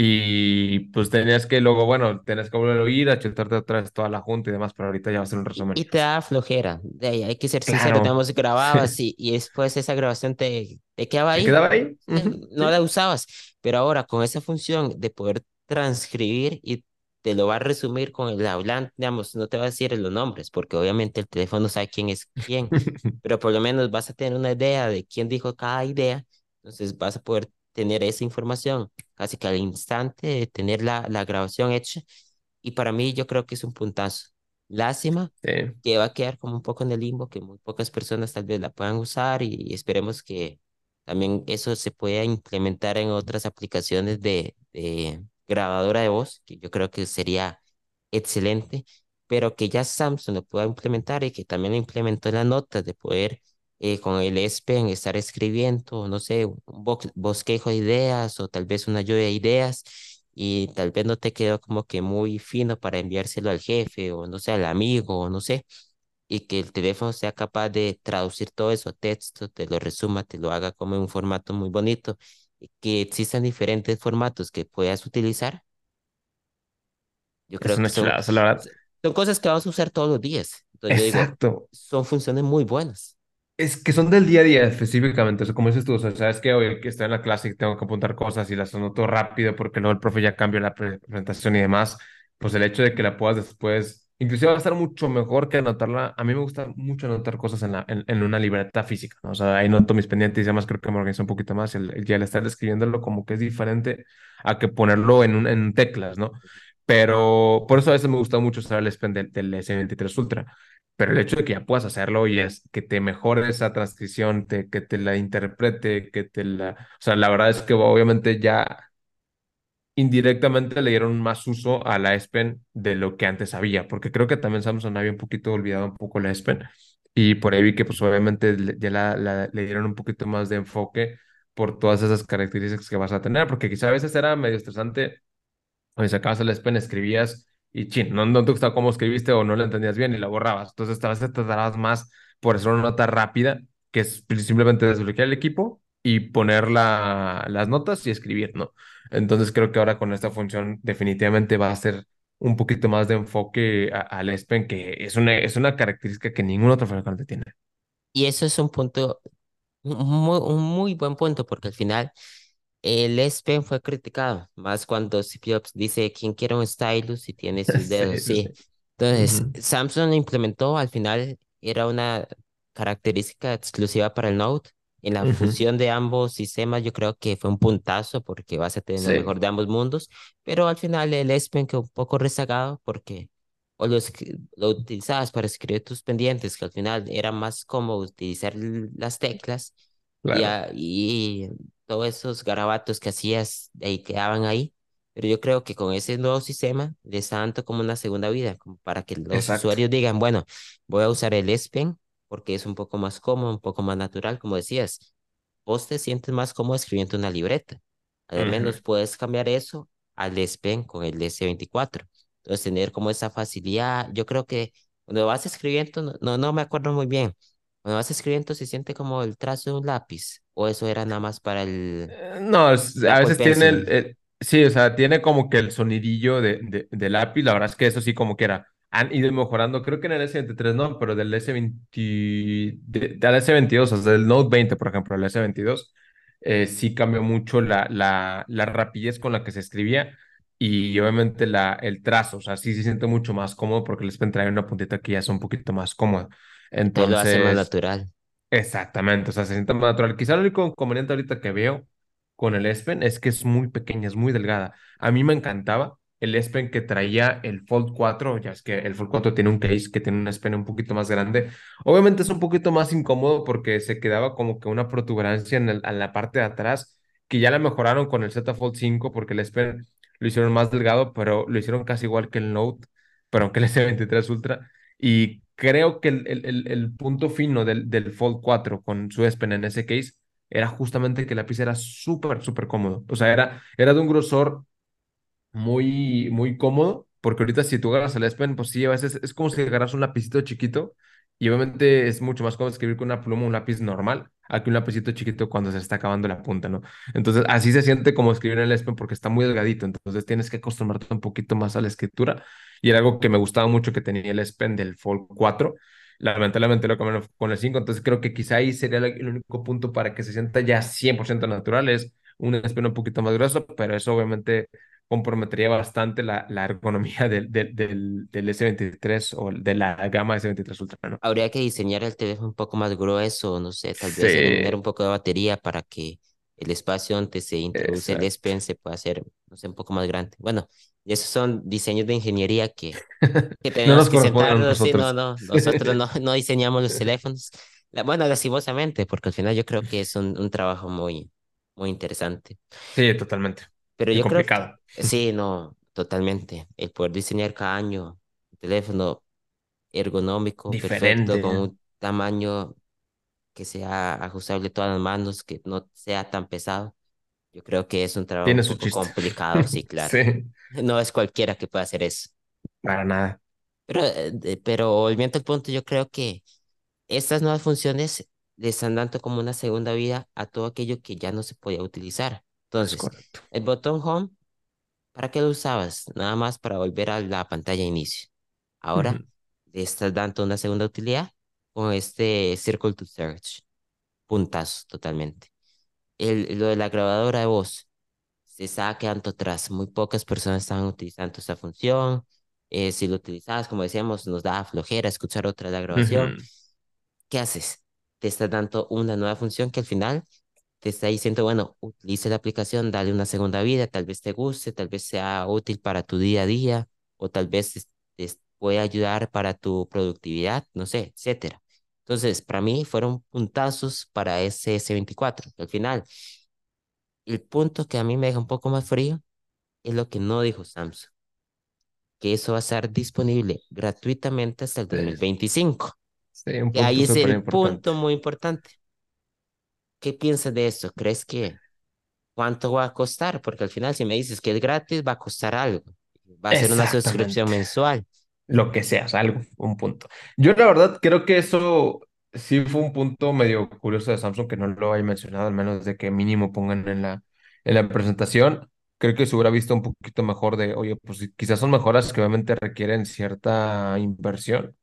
Y pues tenías que luego, bueno, tenías que volver a oír, a chutarte otra vez toda la junta y demás, pero ahorita ya va a ser un resumen. y te da flojera. De ahí hay que ser sincero, Claro. digamos, grababas y, y después esa grabación te, te quedaba ¿Te ahí. quedaba ahí? No la usabas. Pero ahora con esa función de poder transcribir y te lo va a resumir con el hablante, digamos, no te va a decir los nombres, porque obviamente el teléfono sabe quién es quién, pero por lo menos vas a tener una idea de quién dijo cada idea, entonces vas a poder tener esa información casi que al instante de tener la, la grabación hecha. Y para mí yo creo que es un puntazo. Lástima Sí. que va a quedar como un poco en el limbo, que muy pocas personas tal vez la puedan usar y esperemos que también eso se puede implementar en otras aplicaciones de, de grabadora de voz, que yo creo que sería excelente, pero que ya Samsung lo pueda implementar y que también lo implementó en las notas de poder eh, con el S Pen estar escribiendo, no sé, un bosquejo de ideas o tal vez una lluvia de ideas y tal vez no te quedó como que muy fino para enviárselo al jefe o no sé, al amigo o no sé, y que el teléfono sea capaz de traducir todo eso a texto, te lo resuma, te lo haga como en un formato muy bonito, y que existan diferentes formatos que puedas utilizar. Yo creo Es que son, chulada, son cosas que vamos a usar todos los días. Entonces yo digo, Exacto. son funciones muy buenas. Es que son del día a día específicamente, o sea, como dices tú, sabes que hoy que estoy en la clase y tengo que apuntar cosas y las anoto rápido porque luego el profe ya cambia la pre- presentación y demás, pues el hecho de que la puedas después, inclusive va a estar mucho mejor que anotarla, a mí me gusta mucho anotar cosas en, en, una libreta física, ¿no? O sea, ahí noto mis pendientes y además creo que me organizo un poquito más, el, ya el estar escribiéndolo como que es diferente a que ponerlo en, un, en teclas, ¿no? Pero por eso a veces me gusta mucho usar el S Pen del, del S23 Ultra. Pero el hecho de que ya puedas hacerlo y es que te mejore esa transcripción, te, que te la interprete, que te la... O sea, la verdad es que obviamente ya indirectamente le dieron más uso a la S Pen de lo que antes había, porque creo que también Samsung había un poquito olvidado un poco la S Pen y por ahí vi que pues obviamente ya la, la- le dieron un poquito más de enfoque por todas esas características que vas a tener, porque quizá a veces era medio estresante o sacabas el S Pen, escribías y chin, no, no te gustaba cómo escribiste o no lo entendías bien y la borrabas. Entonces, a veces te tardabas más por hacer una nota rápida, que es simplemente desbloquear el equipo y poner la, las notas y escribir, ¿no? Entonces, creo que ahora con esta función definitivamente va a ser un poquito más de enfoque al S Pen, que es una, es una característica que ningún otro fabricante tiene. Y eso es un punto, un muy, un muy buen punto, porque al final el S Pen fue criticado, más cuando Jobs dice, ¿quién quiere un stylus y tiene sus dedos? Sí. Entonces. Samsung implementó, al final era una característica exclusiva para el Note. En la Ujú. fusión de ambos sistemas, yo creo que fue un puntazo porque vas a tener lo Sí, mejor de ambos mundos, pero al final el S Pen quedó un poco rezagado porque o lo, lo utilizabas para escribir tus pendientes, que al final era más cómodo utilizar las teclas claro. y todos esos garabatos que hacías ahí quedaban ahí. Pero yo creo que con ese nuevo sistema le está dando como una segunda vida, como para que los Exacto. usuarios digan, bueno, voy a usar el S Pen porque es un poco más cómodo, un poco más natural, como decías. Vos te sientes más cómodo escribiendo una libreta. Al Ujú. menos puedes cambiar eso al S Pen con el S24. Entonces, tener como esa facilidad, yo creo que cuando vas escribiendo, no, no me acuerdo muy bien, cuando vas escribiendo se siente como el trazo de un lápiz, o eso era nada más para el, Eh, No, a veces tiene el, el- sí, o sea, tiene como que el sonidillo de, de, de lápiz, la verdad es que eso sí como que era, han ido mejorando, creo que en el S23 no, pero del S20, de- del S22, o sea, del Note 20, por ejemplo, el S22, eh, sí cambió mucho la, la, la rapidez con la que se escribía y obviamente la, el trazo, o sea, sí se siente mucho más cómodo porque les traer una puntita que ya es un poquito más cómoda. Entonces lo hace más natural. Exactamente, o sea, se siente más natural. Quizá el único inconveniente ahorita que veo con el S Pen es que es muy pequeña, es muy delgada. A mí me encantaba el S Pen que traía el Fold 4, ya es que el Fold 4 tiene un case que tiene un S Pen un poquito más grande. Obviamente es un poquito más incómodo porque se quedaba como que una protuberancia en, el- en la parte de atrás, que ya la mejoraron con el Z Fold 5 porque el S Pen lo hicieron más delgado, pero lo hicieron casi igual que el Note, pero que el S23 Ultra. Y creo que el, el, el- punto fino del, del Fold 4 con su S Pen en ese case era justamente que el lápiz era súper, súper cómodo. O sea, era, era de un grosor muy, muy cómodo, porque ahorita si tú agarras el S Pen, pues sí, a veces es como si agarras un lapicito chiquito y obviamente es mucho más cómodo escribir con una pluma, un lápiz normal, a que un lapicito chiquito cuando se está acabando la punta, ¿no? Entonces, así se siente como escribir en el S Pen porque está muy delgadito, entonces tienes que acostumbrarte un poquito más a la escritura y era algo que me gustaba mucho que tenía el S Pen del Fold 4. Lamentablemente lo cambiaron con el 5, entonces creo que quizá ahí sería el único punto para que se sienta ya 100% natural, es un S Pen un poquito más grueso, pero eso obviamente comprometería bastante la, la ergonomía del, del, del, del S23 o de la gama S23 Ultra, ¿no? Habría que diseñar el teléfono un poco más grueso, no sé, tal vez eliminar Sí, un poco de batería para que el espacio donde se introduce el S exacto. Pen se pueda hacer, no sé, un poco más grande. Bueno, esos son diseños de ingeniería que, que No tenemos nos que sentarnos, sí, no, no, nosotros no, no diseñamos los teléfonos, La, bueno, lastimosamente, porque al final yo creo que es un, un trabajo muy, muy interesante. Sí, totalmente. Pero yo creo que, sí, no, totalmente. El poder diseñar cada año un teléfono ergonómico, perfecto, Diferente. con un tamaño que sea ajustable a todas las manos, que no sea tan pesado. Yo creo que es un trabajo un Tiene su poco chiste. complicado, sí, claro. Sí, No es cualquiera que pueda hacer eso. para nada. Pero, eh, pero volviendo al punto, yo creo que estas nuevas funciones le están dando como una segunda vida a todo aquello que ya no se podía utilizar. Es Entonces, correcto. el botón home, ¿para qué lo usabas? Nada más para volver a la pantalla de inicio. Ahora le estás dando una segunda utilidad con este Circle to Search. Puntazo, totalmente. El, lo de la grabadora de voz se estaba quedando atrás. Muy pocas personas estaban utilizando esta función. Eh, si lo utilizabas, como decíamos, nos daba flojera escuchar otra de la grabación. Ujú. ¿Qué haces? Te estás dando una nueva función que al final te está diciendo, bueno, utilice la aplicación, dale una segunda vida, tal vez te guste, tal vez sea útil para tu día a día, o tal vez te puede ayudar para tu productividad, no sé, etcétera. Entonces, para mí fueron puntazos para ese S24. Al final, el punto que a mí me deja un poco más frío es lo que no dijo Samsung, que eso va a estar disponible gratuitamente hasta el Sí, 2025. sí, un Que ahí punto es el importante. punto muy importante. ¿Qué piensas de eso? ¿Crees que cuánto va a costar? Porque al final, si me dices que es gratis, va a costar algo. Va a ser una suscripción mensual. Lo que sea, o sea, algo, un punto. Yo la verdad creo que eso sí fue un punto medio curioso de Samsung que no lo haya mencionado, al menos de que mínimo pongan en la, en la presentación. Creo que se hubiera visto un poquito mejor de, oye, pues quizás son mejoras que obviamente requieren cierta inversión.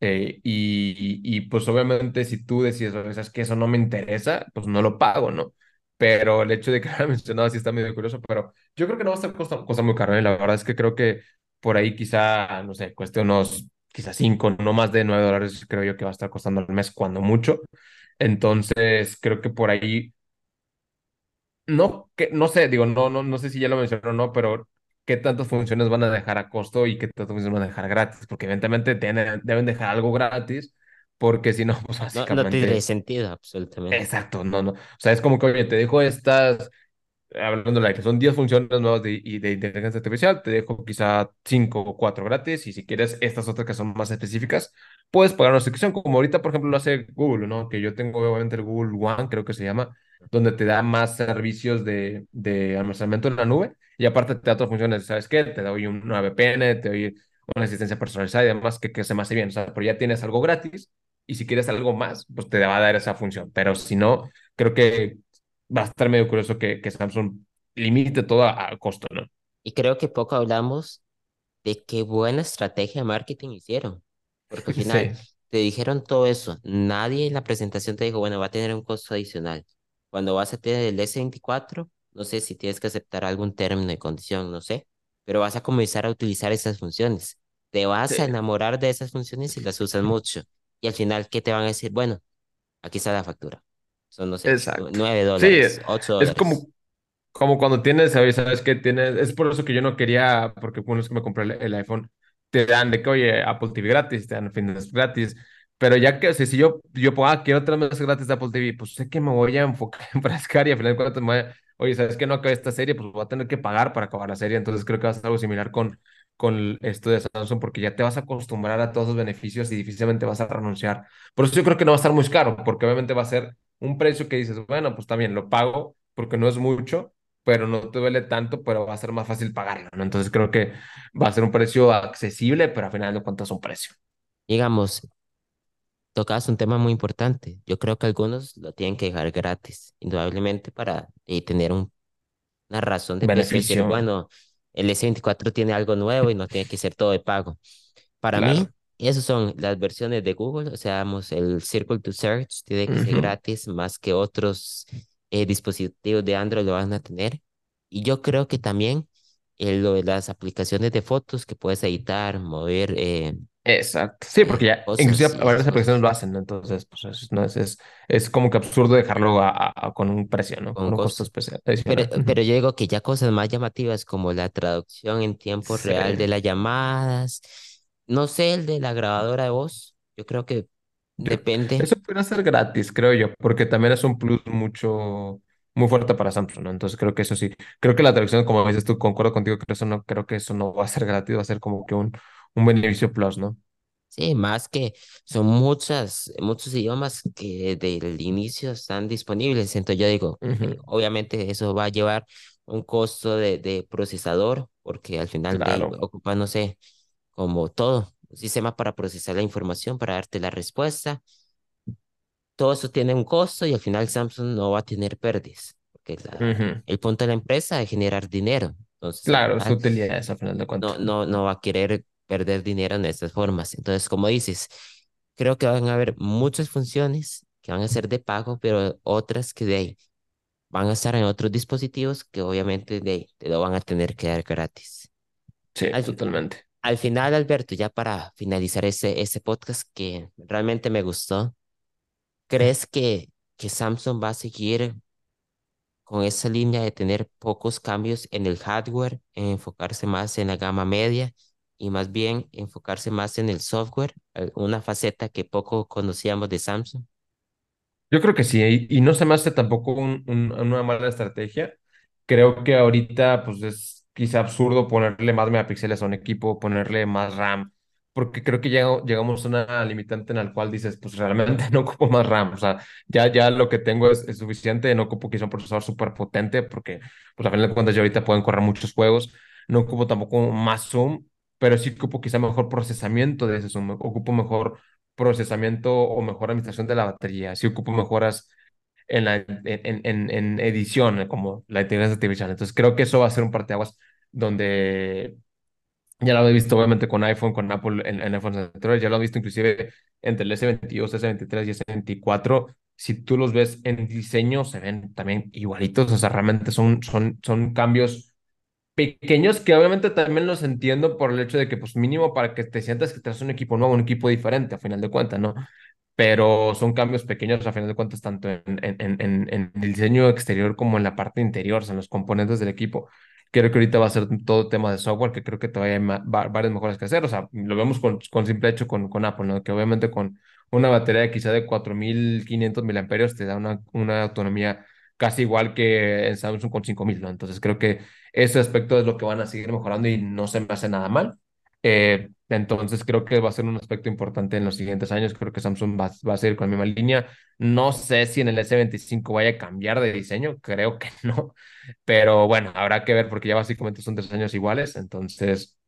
Eh, y, y, y, pues obviamente si tú decides, oye, sabes que eso no me interesa, pues no lo pago, ¿no? Pero el hecho de que lo mencionado sí está medio curioso, pero yo creo que no va a estar cosa, cosa muy caro, ¿eh? La verdad es que creo que por ahí quizá, no sé, cueste unos, quizás cinco, no más de nueve dólares, creo yo que va a estar costando al mes cuando mucho. Entonces, creo que por ahí, no, que, no sé, digo, no, no, no sé si ya lo mencionó o no, pero qué tantas funciones van a dejar a costo y qué tantas funciones van a dejar gratis, porque evidentemente tienen, deben dejar algo gratis, porque si no, pues No, no tendría básicamente, sentido, absolutamente. exacto, no, no. O sea, es como que, oye, te dejo estas hablando del aire, son 10 funciones nuevas de, y de inteligencia artificial, te dejo quizá 5 o 4 gratis y si quieres estas otras que son más específicas, puedes pagar una suscripción, como ahorita por ejemplo lo hace Google, ¿no? Que yo tengo obviamente el Google One, creo que se llama, donde te da más servicios de, de almacenamiento en la nube y aparte te da otras funciones, ¿sabes qué? Te doy una VPN, te doy una asistencia personalizada y demás que, que se me hace bien, o sea, pero ya tienes algo gratis y si quieres algo más, pues te va a dar esa función, pero si no, creo que va a estar medio curioso que, que Samsung limite todo a, a costo, ¿no? Y creo que poco hablamos de qué buena estrategia de marketing hicieron. Porque al final Sí, te dijeron todo eso. Nadie en la presentación te dijo, bueno, va a tener un costo adicional. Cuando vas a tener el S24, no sé si tienes que aceptar algún término y condición, no sé, pero vas a comenzar a utilizar esas funciones. Te vas sí, a enamorar de esas funciones y las usas mucho. Y al final, ¿qué te van a decir? Bueno, aquí está la factura. Son, no sé, exacto. nueve Sí, dólares, ocho es dólares. como, como cuando tienes, ¿sabes? ¿Sabes qué tienes? Es por eso que yo no quería, porque bueno, es que me compré el, el iPhone, te dan de que, oye, Apple TV gratis, te dan Fitness gratis, pero ya que, o sea, si yo, yo pongo, ah, quiero tres meses gratis de Apple TV, pues sé que me voy a enfocar, enfrascar y al final de cuentas me voy a- oye, ¿sabes qué? No acabé esta serie, pues voy a tener que pagar para acabar la serie, entonces creo que va a ser algo similar con, con esto de Samsung, porque ya te vas a acostumbrar a todos los beneficios y difícilmente vas a renunciar. Por eso yo creo que no va a estar muy caro, porque obviamente va a ser un precio que dices, bueno, pues también lo pago porque no es mucho, pero no te duele tanto, pero va a ser más fácil pagarlo, ¿no? Entonces creo que va a ser un precio accesible, pero al final de cuentas un precio. Digamos, tocas un tema muy importante. Yo creo que algunos lo tienen que dejar gratis, indudablemente para eh, tener un- una razón de decir, bueno, el S24 tiene algo nuevo y no tiene que ser todo de pago. Para mí, claro. esas son las versiones de Google, o sea, el Circle to Search tiene que ser Ujú. gratis más que otros eh, dispositivos de Android lo van a tener. Y yo creo que también eh, lo de las aplicaciones de fotos que puedes editar, mover eh, Exacto. Sí, porque ya, inclusive cosas varias aplicaciones lo hacen, ¿no? Entonces, pues es, no, es, es, es como que absurdo dejarlo a- a- con un precio, ¿no? con Con un costo especial Pero, pero yo digo que ya cosas más llamativas como la traducción en tiempo real de las llamadas, no sé, el de la grabadora de voz, yo creo que Yo- Depende. eso podría ser gratis, creo yo, porque también es un plus mucho, muy fuerte para Samsung, ¿no? Entonces creo que eso sí. Creo que la traducción, como dices tú, concuerdo contigo, que eso no, creo que eso no va a ser gratis, va a ser como que un, un beneficio plus, ¿no? Sí, más que son muchas, muchos idiomas que desde el inicio están disponibles. Entonces yo digo, eh, Ujú, obviamente eso va a llevar un costo de, de procesador, porque al final de Claro. ocupa, no sé, como todo, un sistema para procesar la información, para darte la respuesta. Todo eso tiene un costo y al final Samsung no va a tener pérdidas, porque la, Ujú. el punto de la empresa es generar dinero. Entonces al Claro, su utilidad es a final de no, cuentas. no, no va a querer perder dinero en estas formas. Entonces, como dices, creo que van a haber muchas funciones que van a ser de pago, pero otras que de ahí van a estar en otros dispositivos que obviamente de ahí te lo van a tener que dar gratis. Sí, Al, totalmente. al final, Alberto, ya para finalizar ese, ese podcast que realmente me gustó, ¿crees que, que Samsung va a seguir con esa línea de tener pocos cambios en el hardware, en enfocarse más en la gama media y más bien enfocarse más en el software, eh, una faceta que poco conocíamos de Samsung. Yo creo que sí, y, no se me hace tampoco un- un- una mala estrategia. Creo que ahorita pues es quizá absurdo ponerle más megapíxeles a un equipo, ponerle más RAM, porque creo que llega- llegamos a una limitante en la cual dices, pues realmente no ocupo más RAM, o sea, ya, ya lo que tengo es, es suficiente, no ocupo quizá un procesador súper potente, porque pues a final de cuentas ya ahorita pueden correr muchos juegos, no ocupo tampoco más zoom, pero sí ocupo quizá mejor procesamiento de zoom, ocupo mejor procesamiento o mejor administración de la batería, si ocupo mejoras en, la, en, en, en edición, eh, como la inteligencia artificial. Entonces creo que eso va a ser un parteaguas donde ya lo he visto obviamente con iPhone, con Apple en, en iPhones anteriores, ya lo he visto inclusive entre el S22, S23 y S24. Si tú los ves en diseño, se ven también igualitos, o sea, realmente son, son, son cambios pequeños que obviamente también los entiendo por el hecho de que, pues mínimo para que te sientas que traes un equipo nuevo, un equipo diferente, a final de cuentas, ¿no? Pero son cambios pequeños, a final de cuentas, tanto en, en, en, en el diseño exterior como en la parte interior, o sea, en los componentes del equipo. Creo que ahorita va a ser todo tema de software, que creo que todavía hay varias mejoras que hacer. O sea, lo vemos con, con simple hecho con, con Apple, ¿no? Que obviamente con una batería quizá de 4.500 miliamperios te da una, una autonomía casi igual que en Samsung con 5.000, ¿no? Entonces creo que ese aspecto es lo que van a seguir mejorando y no se me hace nada mal. Eh, entonces creo que va a ser un aspecto importante en los siguientes años. Creo que Samsung va, a seguir con la misma línea. No sé si en el S25 vaya a cambiar de diseño, creo que no. Pero bueno, habrá que ver porque ya básicamente son tres años iguales. Entonces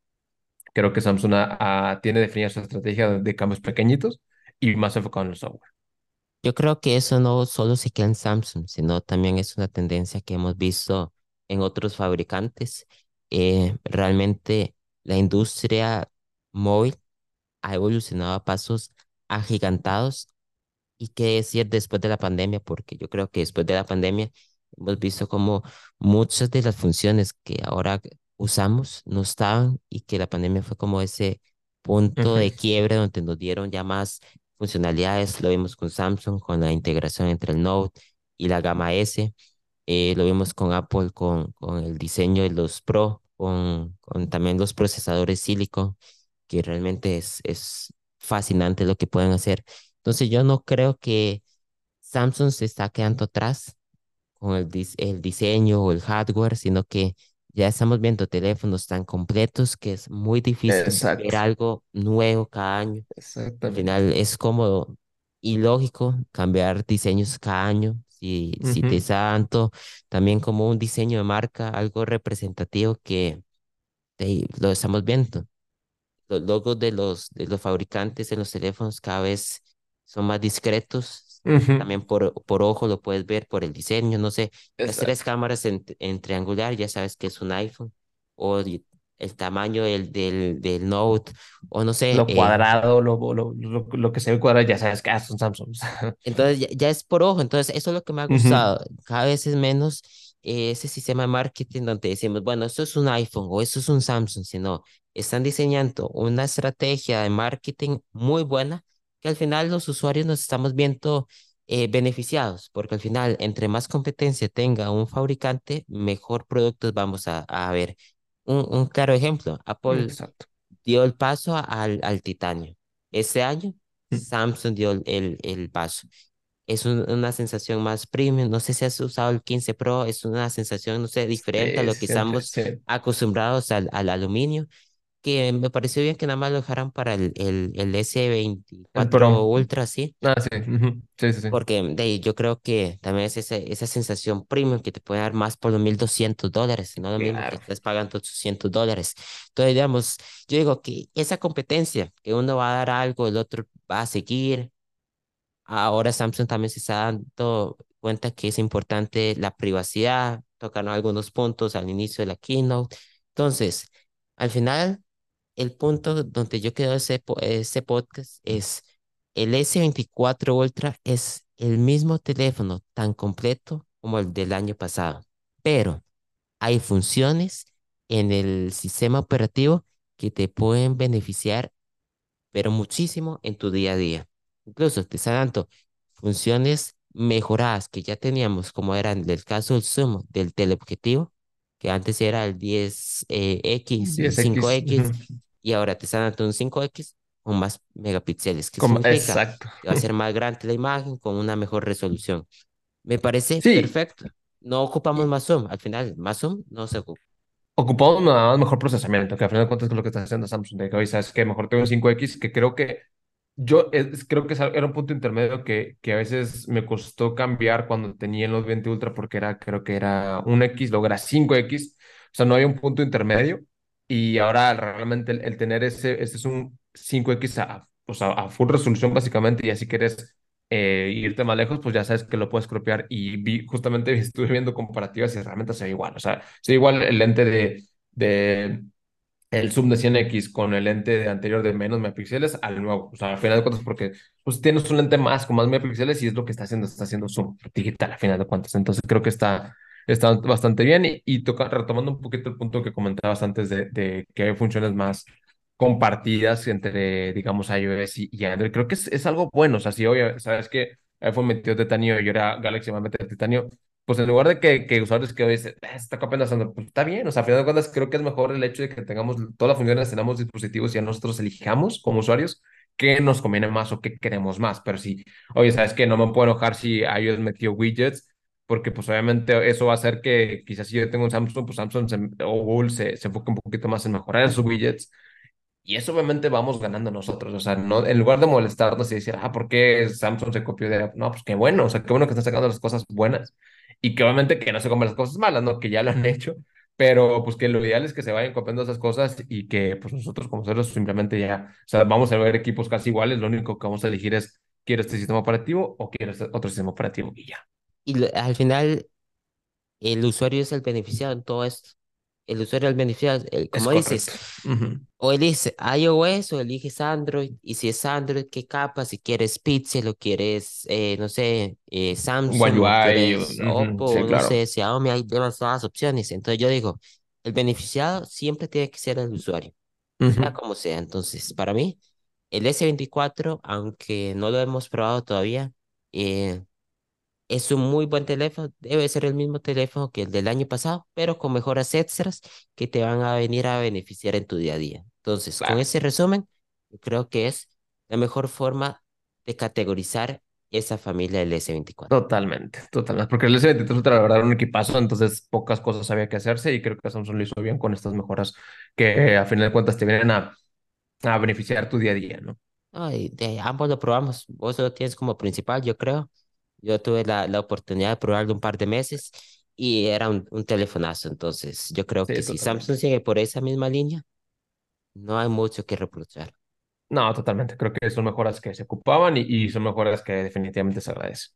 creo que Samsung tiene definida su estrategia de, de cambios pequeñitos y más enfocado en el software. Yo creo que eso no solo se queda en Samsung, sino también es una tendencia que hemos visto en otros fabricantes. Eh, realmente la industria móvil ha evolucionado a pasos agigantados. Y qué decir después de la pandemia, porque yo creo que después de la pandemia hemos visto como muchas de las funciones que ahora usamos no estaban y que la pandemia fue como ese punto Ujú, de quiebre donde nos dieron ya más funcionalidades. Lo vimos con Samsung, con la integración entre el Note y la gama S. Eh, lo vimos con Apple, con, con el diseño de los Pro, con, con también los procesadores Silicon, que realmente es, es fascinante lo que pueden hacer. Entonces yo no creo que Samsung se está quedando atrás con el, el diseño o el hardware, sino que ya estamos viendo teléfonos tan completos que es muy difícil ver Exacto, algo nuevo cada año. Al final es cómodo y lógico cambiar diseños cada año. Si, si te Ujú, tanto, también como un diseño de marca, algo representativo que eh, lo estamos viendo. Los logos de los, de los fabricantes en los teléfonos cada vez son más discretos. Ujú, También por, por ojo lo puedes ver por el diseño. No sé, las tres Exacto. cámaras en, en triangular, ya sabes que es un iPhone. O el tamaño del, del, del Note. O no sé, Lo eh, cuadrado, lo, lo, lo, lo que se ve cuadrado, ya sabes que ah, son Samsungs. Entonces ya, ya es por ojo, entonces eso es lo que me ha gustado. Cada vez es menos eh, ese sistema de marketing donde decimos, bueno, esto es un iPhone o esto es un Samsung, sino están diseñando una estrategia de marketing muy buena que al final los usuarios nos estamos viendo eh, beneficiados, porque al final entre más competencia tenga un fabricante, mejor productos vamos a, a ver. Un, un claro ejemplo, Apple Exacto. dio el paso al, al titanio. Este año Samsung dio el, el paso. Es una sensación más premium. No sé si has usado el 15 Pro, es una sensación, no sé, diferente a lo que estamos acostumbrados al, al aluminio que me pareció bien que nada más lo dejaran para el, el, el S24 Ultra, sí. Ah, sí. Sí, sí, sí. Porque de yo creo que también es esa, esa sensación premium que te puede dar más por los 1200 dólares, no lo mismo que estás pagando 800 dólares. Entonces, digamos, yo digo que esa competencia, que uno va a dar algo, el otro va a seguir. Ahora Samsung también se está dando cuenta que es importante la privacidad, tocaron algunos puntos al inicio de la keynote. Entonces, al final, el punto donde yo quedo ese, ese podcast es el S24 Ultra es el mismo teléfono tan completo como el del año pasado, pero hay funciones en el sistema operativo que te pueden beneficiar, pero muchísimo en tu día a día. Incluso te está dando funciones mejoradas que ya teníamos, como eran el caso del zoom del teleobjetivo, que antes era el 10X, eh, 5X, y ahora te están dando un 5X con más megapíxeles, que Como, exacto. que va a ser más grande la imagen con una mejor resolución. Me parece perfecto. No ocupamos más zoom, al final más zoom no se ocupa. Ocupamos un mejor procesamiento, que al final de cuentas es lo que está haciendo Samsung, de que hoy sabes que mejor tengo un 5X, que creo que yo creo que era un punto intermedio que, que a veces me costó cambiar cuando tenía el Note 20 Ultra porque era, creo que era un X, luego era 5X, o sea, no había un punto intermedio y ahora realmente el, tener ese, este es un 5X a, pues a, full resolución básicamente y así quieres eh, irte más lejos, pues ya sabes que lo puedes copiar y vi, justamente estuve viendo comparativas y realmente se ve igual, o sea, se ve igual el lente de, de el zoom de 100x con el lente de anterior de menos megapíxeles al nuevo, o sea, al final de cuentas porque pues tienes un lente más con más megapíxeles y es lo que está haciendo, está haciendo zoom digital al final de cuentas, entonces creo que está está bastante bien. Y, y toca, retomando un poquito el punto que comentabas antes de, de que hay funciones más compartidas entre, digamos, iOS y, Android, creo que es, es, algo bueno. O sea, si hoy, sabes que iPhone metió titanio y ahora Galaxy va a meter titanio, pues en lugar de que, que usuarios que hoy dicen, eh, está copiando pues está bien. O sea, a final de cuentas, creo que es mejor el hecho de que tengamos todas las funciones, tenemos dispositivos y a nosotros elijamos como usuarios qué nos conviene más o qué queremos más. Pero si, oye, sabes que no me puedo enojar si iOS metió widgets porque pues obviamente eso va a hacer que quizás si yo tengo un Samsung, pues Samsung o Google se, se enfoque un poquito más en mejorar sus widgets. Y eso obviamente vamos ganando nosotros, o sea, no, en lugar de molestarnos y decir, ah, ¿por qué Samsung se copió de No, pues qué bueno, o sea, qué bueno que están sacando las cosas buenas y que obviamente que no se comen las cosas malas, ¿no? Que ya lo han hecho, pero pues que lo ideal es que se vayan copiando esas cosas y que pues nosotros como seres simplemente ya, o sea, vamos a ver equipos casi iguales, lo único que vamos a elegir es, ¿quiero este sistema operativo o quiero otro sistema operativo? Y ya. Y al final, el usuario es el beneficiado en todo esto. El usuario es el beneficiado, como dices, o eliges iOS o eliges Android, y si es Android, ¿qué capa? Si quieres Pixel o quieres, eh, no sé, eh, Samsung, o quieres Oppo, no sé, Xiaomi, hay demasiadas opciones. Entonces yo digo, el beneficiado siempre tiene que ser el usuario, sea como sea. Entonces, para mí, el S24, aunque no lo hemos probado todavía, eh, es un muy buen teléfono, debe ser el mismo teléfono que el del año pasado, pero con mejoras extras que te van a venir a beneficiar en tu día a día. Entonces, con ese resumen, creo que es la mejor forma de categorizar esa familia del S24. Totalmente, totalmente, porque el S23 la verdad era un equipazo, entonces pocas cosas había que hacerse y creo que Samsung lo hizo bien con estas mejoras que a final de cuentas te vienen a, a beneficiar tu día a día, ¿no? Ay, de ambos lo probamos, vos lo tienes como principal, yo creo. Yo tuve la, la oportunidad de probarlo un par de meses y era un, un telefonazo. Entonces, yo creo que si Samsung sigue por esa misma línea, no hay mucho que reprochar. No, totalmente. Creo que son mejoras que se ocupaban y, y son mejoras que definitivamente se agradecen.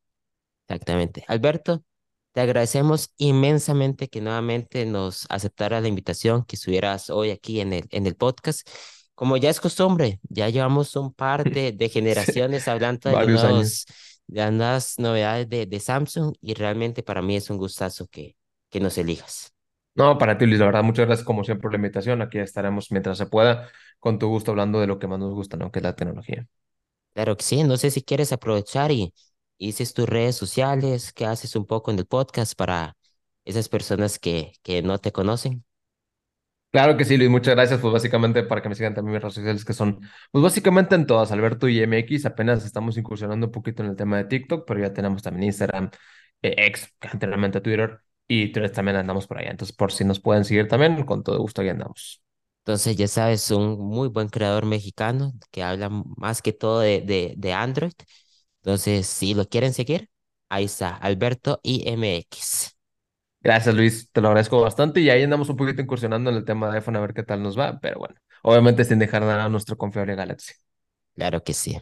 Exactamente. Alberto, te agradecemos inmensamente que nuevamente nos aceptara la invitación, que estuvieras hoy aquí en el, en el podcast. Como ya es costumbre, ya llevamos un par de, de generaciones hablando de los, las novedades de, de Samsung y realmente para mí es un gustazo que, que nos elijas. No, para ti, Luis, la verdad, muchas gracias como siempre por la invitación. Aquí estaremos mientras se pueda, con tu gusto, hablando de lo que más nos gusta, ¿no? Que es la tecnología. Claro que sí, no sé si quieres aprovechar y dices tus redes sociales, que haces un poco en el podcast para esas personas que, que no te conocen. Claro que sí, Luis, muchas gracias. Pues básicamente para que me sigan también mis redes sociales que son, pues básicamente en todas, Alberto y MX, apenas estamos incursionando un poquito en el tema de TikTok, pero ya tenemos también Instagram, eh, X, anteriormente Twitter, y Threads también andamos por allá. Entonces, por si nos pueden seguir también, con todo gusto ahí andamos. Entonces, ya sabes, un muy buen creador mexicano que habla más que todo de, de, de Android. Entonces, si lo quieren seguir, ahí está, Alberto IMX. Gracias, Luis, te lo agradezco bastante y ahí andamos un poquito incursionando en el tema de iPhone a ver qué tal nos va, pero bueno, obviamente sin dejar nada a nuestro confiable Galaxy. Claro que sí.